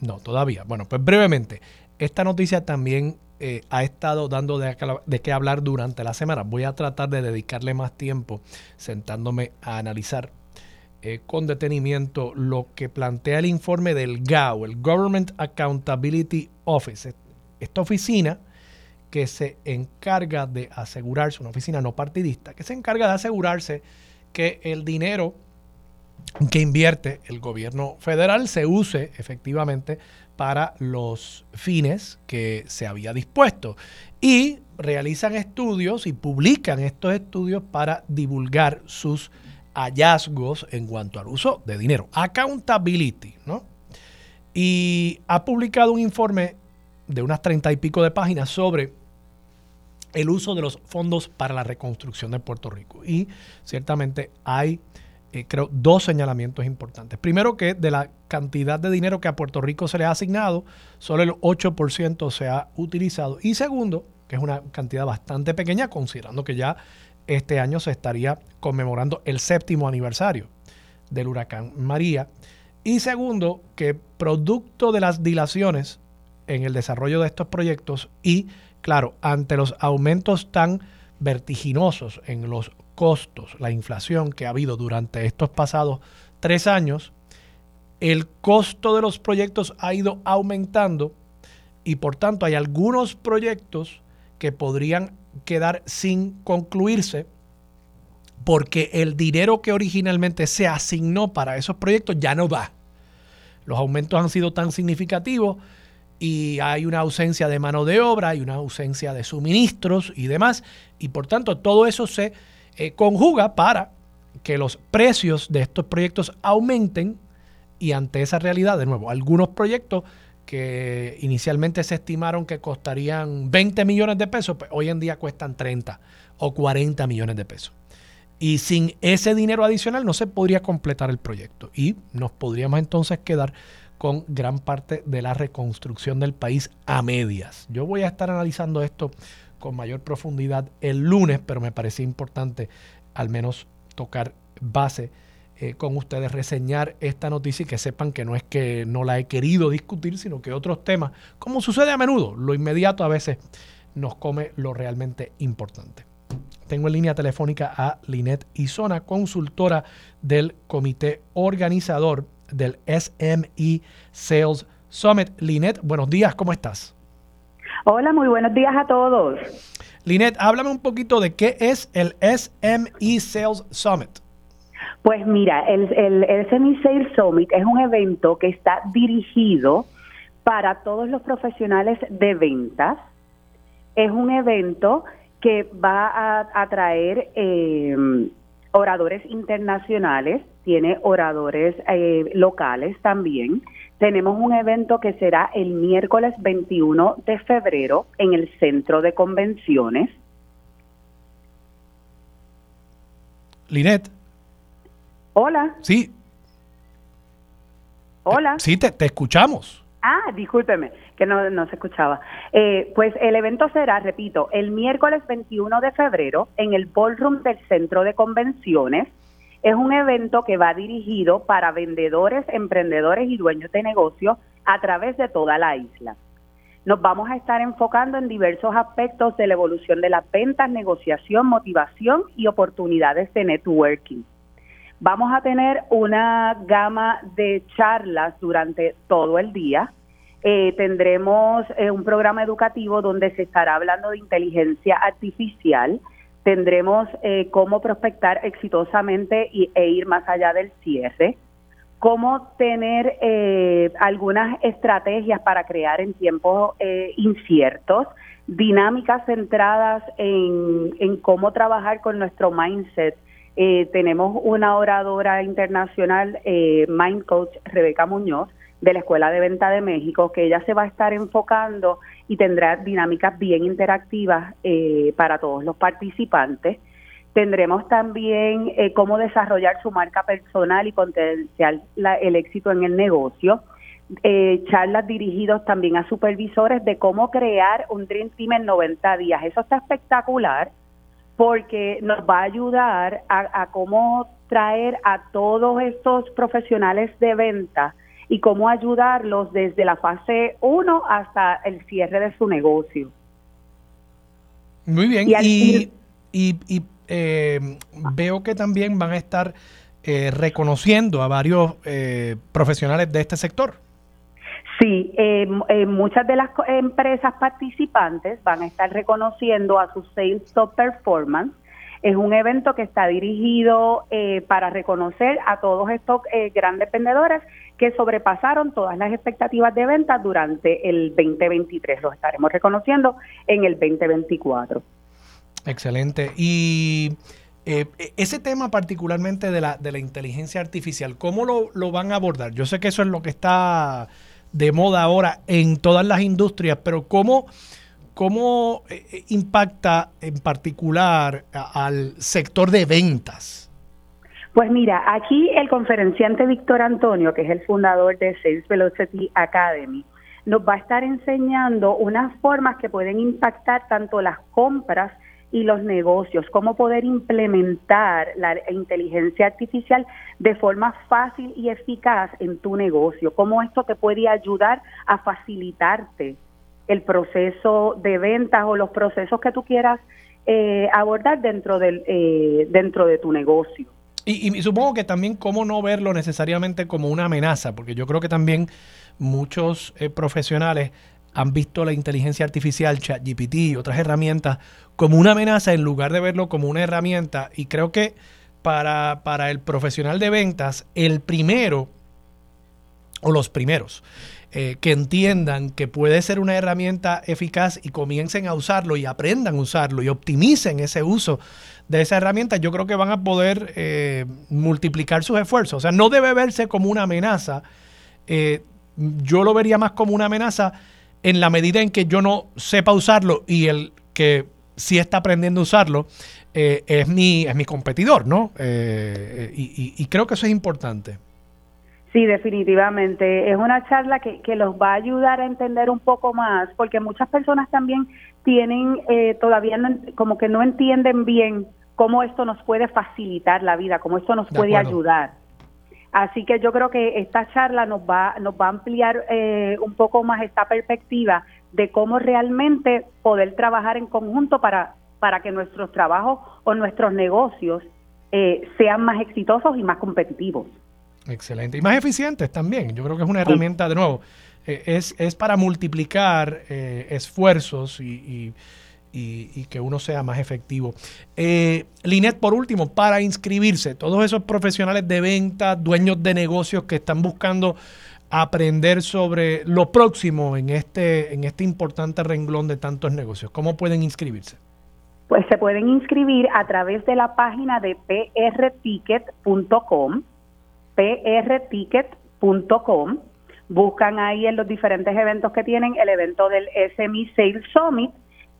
no, todavía, bueno, pues brevemente, esta noticia también eh, ha estado dando de, qué hablar durante la semana. Voy a tratar de dedicarle más tiempo sentándome a analizar eh, con detenimiento lo que plantea el informe del GAO, el Government Accountability Office. Esta oficina que se encarga de asegurarse, una oficina no partidista, que se encarga de asegurarse que el dinero que invierte el gobierno federal se use efectivamente para los fines que se había dispuesto. Y realizan estudios y publican estos estudios para divulgar sus hallazgos en cuanto al uso de dinero. Accountability, ¿no? Y ha publicado un informe de unas treinta y pico de páginas sobre el uso de los fondos para la reconstrucción de Puerto Rico. Y ciertamente hay eh, creo, dos señalamientos importantes. Primero que de la cantidad de dinero que a Puerto Rico se le ha asignado, solo el 8% se ha utilizado. Y segundo, que es una cantidad bastante pequeña, considerando que ya este año se estaría conmemorando el séptimo aniversario del huracán María. Y segundo, que producto de las dilaciones en el desarrollo de estos proyectos y, claro, ante los aumentos tan vertiginosos en los costos, la inflación que ha habido durante estos pasados tres años, el costo de los proyectos ha ido aumentando y por tanto hay algunos proyectos que podrían quedar sin concluirse porque el dinero que originalmente se asignó para esos proyectos ya no va. Los aumentos han sido tan significativos y hay una ausencia de mano de obra, hay una ausencia de suministros y demás, y por tanto todo eso se eh, conjuga para que los precios de estos proyectos aumenten y ante esa realidad, de nuevo, algunos proyectos que inicialmente se estimaron que costarían 20 millones de pesos, pues hoy en día cuestan 30 o 40 millones de pesos. Y sin ese dinero adicional no se podría completar el proyecto y nos podríamos entonces quedar con gran parte de la reconstrucción del país a medias. Yo voy a estar analizando esto con mayor profundidad el lunes, pero me parece importante al menos tocar base eh, con ustedes, reseñar esta noticia y que sepan que no es que no la he querido discutir, sino que otros temas, como sucede a menudo, lo inmediato a veces nos come lo realmente importante. Tengo en línea telefónica a Linet Isona, consultora del comité organizador del SME Sales Summit. Linet, buenos días, ¿cómo estás? Hola, muy buenos días a todos. Linet, háblame un poquito de qué es el SME Sales Summit. Pues mira, el, el, SME Sales Summit es un evento que está dirigido para todos los profesionales de ventas. Es un evento que va a atraer eh, oradores internacionales, tiene oradores eh, locales también tenemos un evento que será el miércoles 21 de febrero en el centro de convenciones. Linet. Hola. Sí. Hola. Sí, te, escuchamos. Ah, discúlpeme, que no, no se escuchaba. Eh, pues el evento será, repito, el miércoles 21 de febrero en el ballroom del centro de convenciones es un evento que va dirigido para vendedores, emprendedores y dueños de negocios a través de toda la isla. Nos vamos a estar enfocando en diversos aspectos de la evolución de las ventas, negociación, motivación y oportunidades de networking. Vamos a tener una gama de charlas durante todo el día. Eh, tendremos eh, un programa educativo donde se estará hablando de inteligencia artificial, tendremos eh, cómo prospectar exitosamente y, e ir más allá del cierre, cómo tener algunas estrategias para crear en tiempos inciertos, dinámicas centradas en, en, cómo trabajar con nuestro mindset. Tenemos una oradora internacional, Mind Coach Rebeca Muñoz, de la Escuela de Venta de México, que ella se va a estar enfocando y tendrá dinámicas bien interactivas eh, para todos los participantes. Tendremos también eh, cómo desarrollar su marca personal y potenciar el éxito en el negocio. Eh, charlas dirigidos también a supervisores de cómo crear un Dream Team en 90 días. Eso está espectacular porque nos va a ayudar a, a cómo traer a todos estos profesionales de venta y cómo ayudarlos desde la fase 1 hasta el cierre de su negocio. Muy bien, y, y, eh, veo que también van a estar eh, reconociendo a varios eh, profesionales de este sector. Sí, eh, eh, muchas de las empresas participantes van a estar reconociendo a sus Sales Top Performance. Es un evento que está dirigido eh, para reconocer a todos estos grandes vendedores que sobrepasaron todas las expectativas de ventas durante el 2023. Los estaremos reconociendo en el 2024. Excelente. Y ese tema particularmente de la, de la inteligencia artificial, ¿cómo lo, lo van a abordar? Yo sé que eso es lo que está de moda ahora en todas las industrias, pero ¿cómo, cómo eh, eh, impacta en particular al sector de ventas? Pues mira, aquí el conferenciante Víctor Antonio, que es el fundador de Sales Velocity Academy, nos va a estar enseñando unas formas que pueden impactar tanto las compras y los negocios, cómo poder implementar la inteligencia artificial de forma fácil y eficaz en tu negocio, cómo esto te puede ayudar a facilitarte el proceso de ventas o los procesos que tú quieras eh, abordar dentro, del, eh, dentro de tu negocio. Y, supongo que también cómo no verlo necesariamente como una amenaza, porque yo creo que también muchos eh, profesionales han visto la inteligencia artificial, ChatGPT y otras herramientas como una amenaza en lugar de verlo como una herramienta. Y creo que para, para el profesional de ventas, el primero o los primeros eh, que entiendan que puede ser una herramienta eficaz y comiencen a usarlo y aprendan a usarlo y optimicen ese uso de esa herramienta, yo creo que van a poder eh, multiplicar sus esfuerzos. O sea, no debe verse como una amenaza. Eh, yo lo vería más como una amenaza en la medida en que yo no sepa usarlo y el que sí está aprendiendo a usarlo eh, es, mi, es mi competidor, ¿no? Eh, y, creo que eso es importante. Sí, definitivamente. Es una charla que, que los va a ayudar a entender un poco más, porque muchas personas también tienen, eh, todavía como que no entienden bien cómo esto nos puede facilitar la vida, cómo esto nos puede ayudar. Así que yo creo que esta charla nos va, nos va a ampliar eh, un poco más esta perspectiva de cómo realmente poder trabajar en conjunto para, para que nuestros trabajos o nuestros negocios eh, sean más exitosos y más competitivos. Excelente. Y más eficientes también. Yo creo que es una herramienta, de nuevo, eh, es, es para multiplicar esfuerzos y y, que uno sea más efectivo. Eh, Linet, por último, para inscribirse, todos esos profesionales de venta, dueños de negocios que están buscando aprender sobre lo próximo en este, en este importante renglón de tantos negocios, ¿cómo pueden inscribirse? Pues se pueden inscribir a través de la página de prticket.com, prticket.com. Buscan ahí en los diferentes eventos que tienen el evento del SME Sales Summit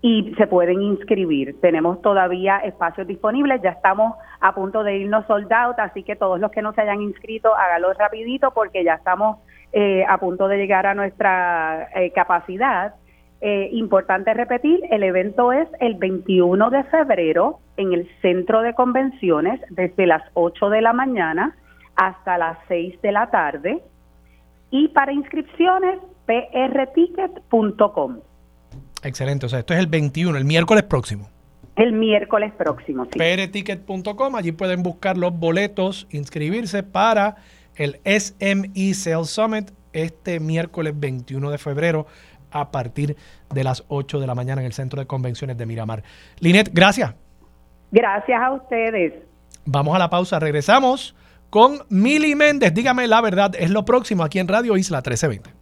y se pueden inscribir. Tenemos todavía espacios disponibles, ya estamos a punto de irnos sold out, así que todos los que no se hayan inscrito, hágalo rapidito porque ya estamos eh, a punto de llegar a nuestra eh, capacidad. Eh, importante repetir, el evento es el 21 de febrero en el centro de convenciones desde las 8 de la mañana hasta las 6 de la tarde y para inscripciones prticket.com. Excelente. O sea, esto es el 21, el miércoles próximo. El miércoles próximo, sí. prticket.com, allí pueden buscar los boletos, inscribirse para el SME Sales Summit este miércoles 21 de febrero a partir de las 8 de la mañana en el Centro de Convenciones de Miramar. Linet, gracias. Gracias a ustedes. Vamos a la pausa, regresamos con Mili Méndez. Dígame la verdad, es lo próximo aquí en Radio Isla 1320.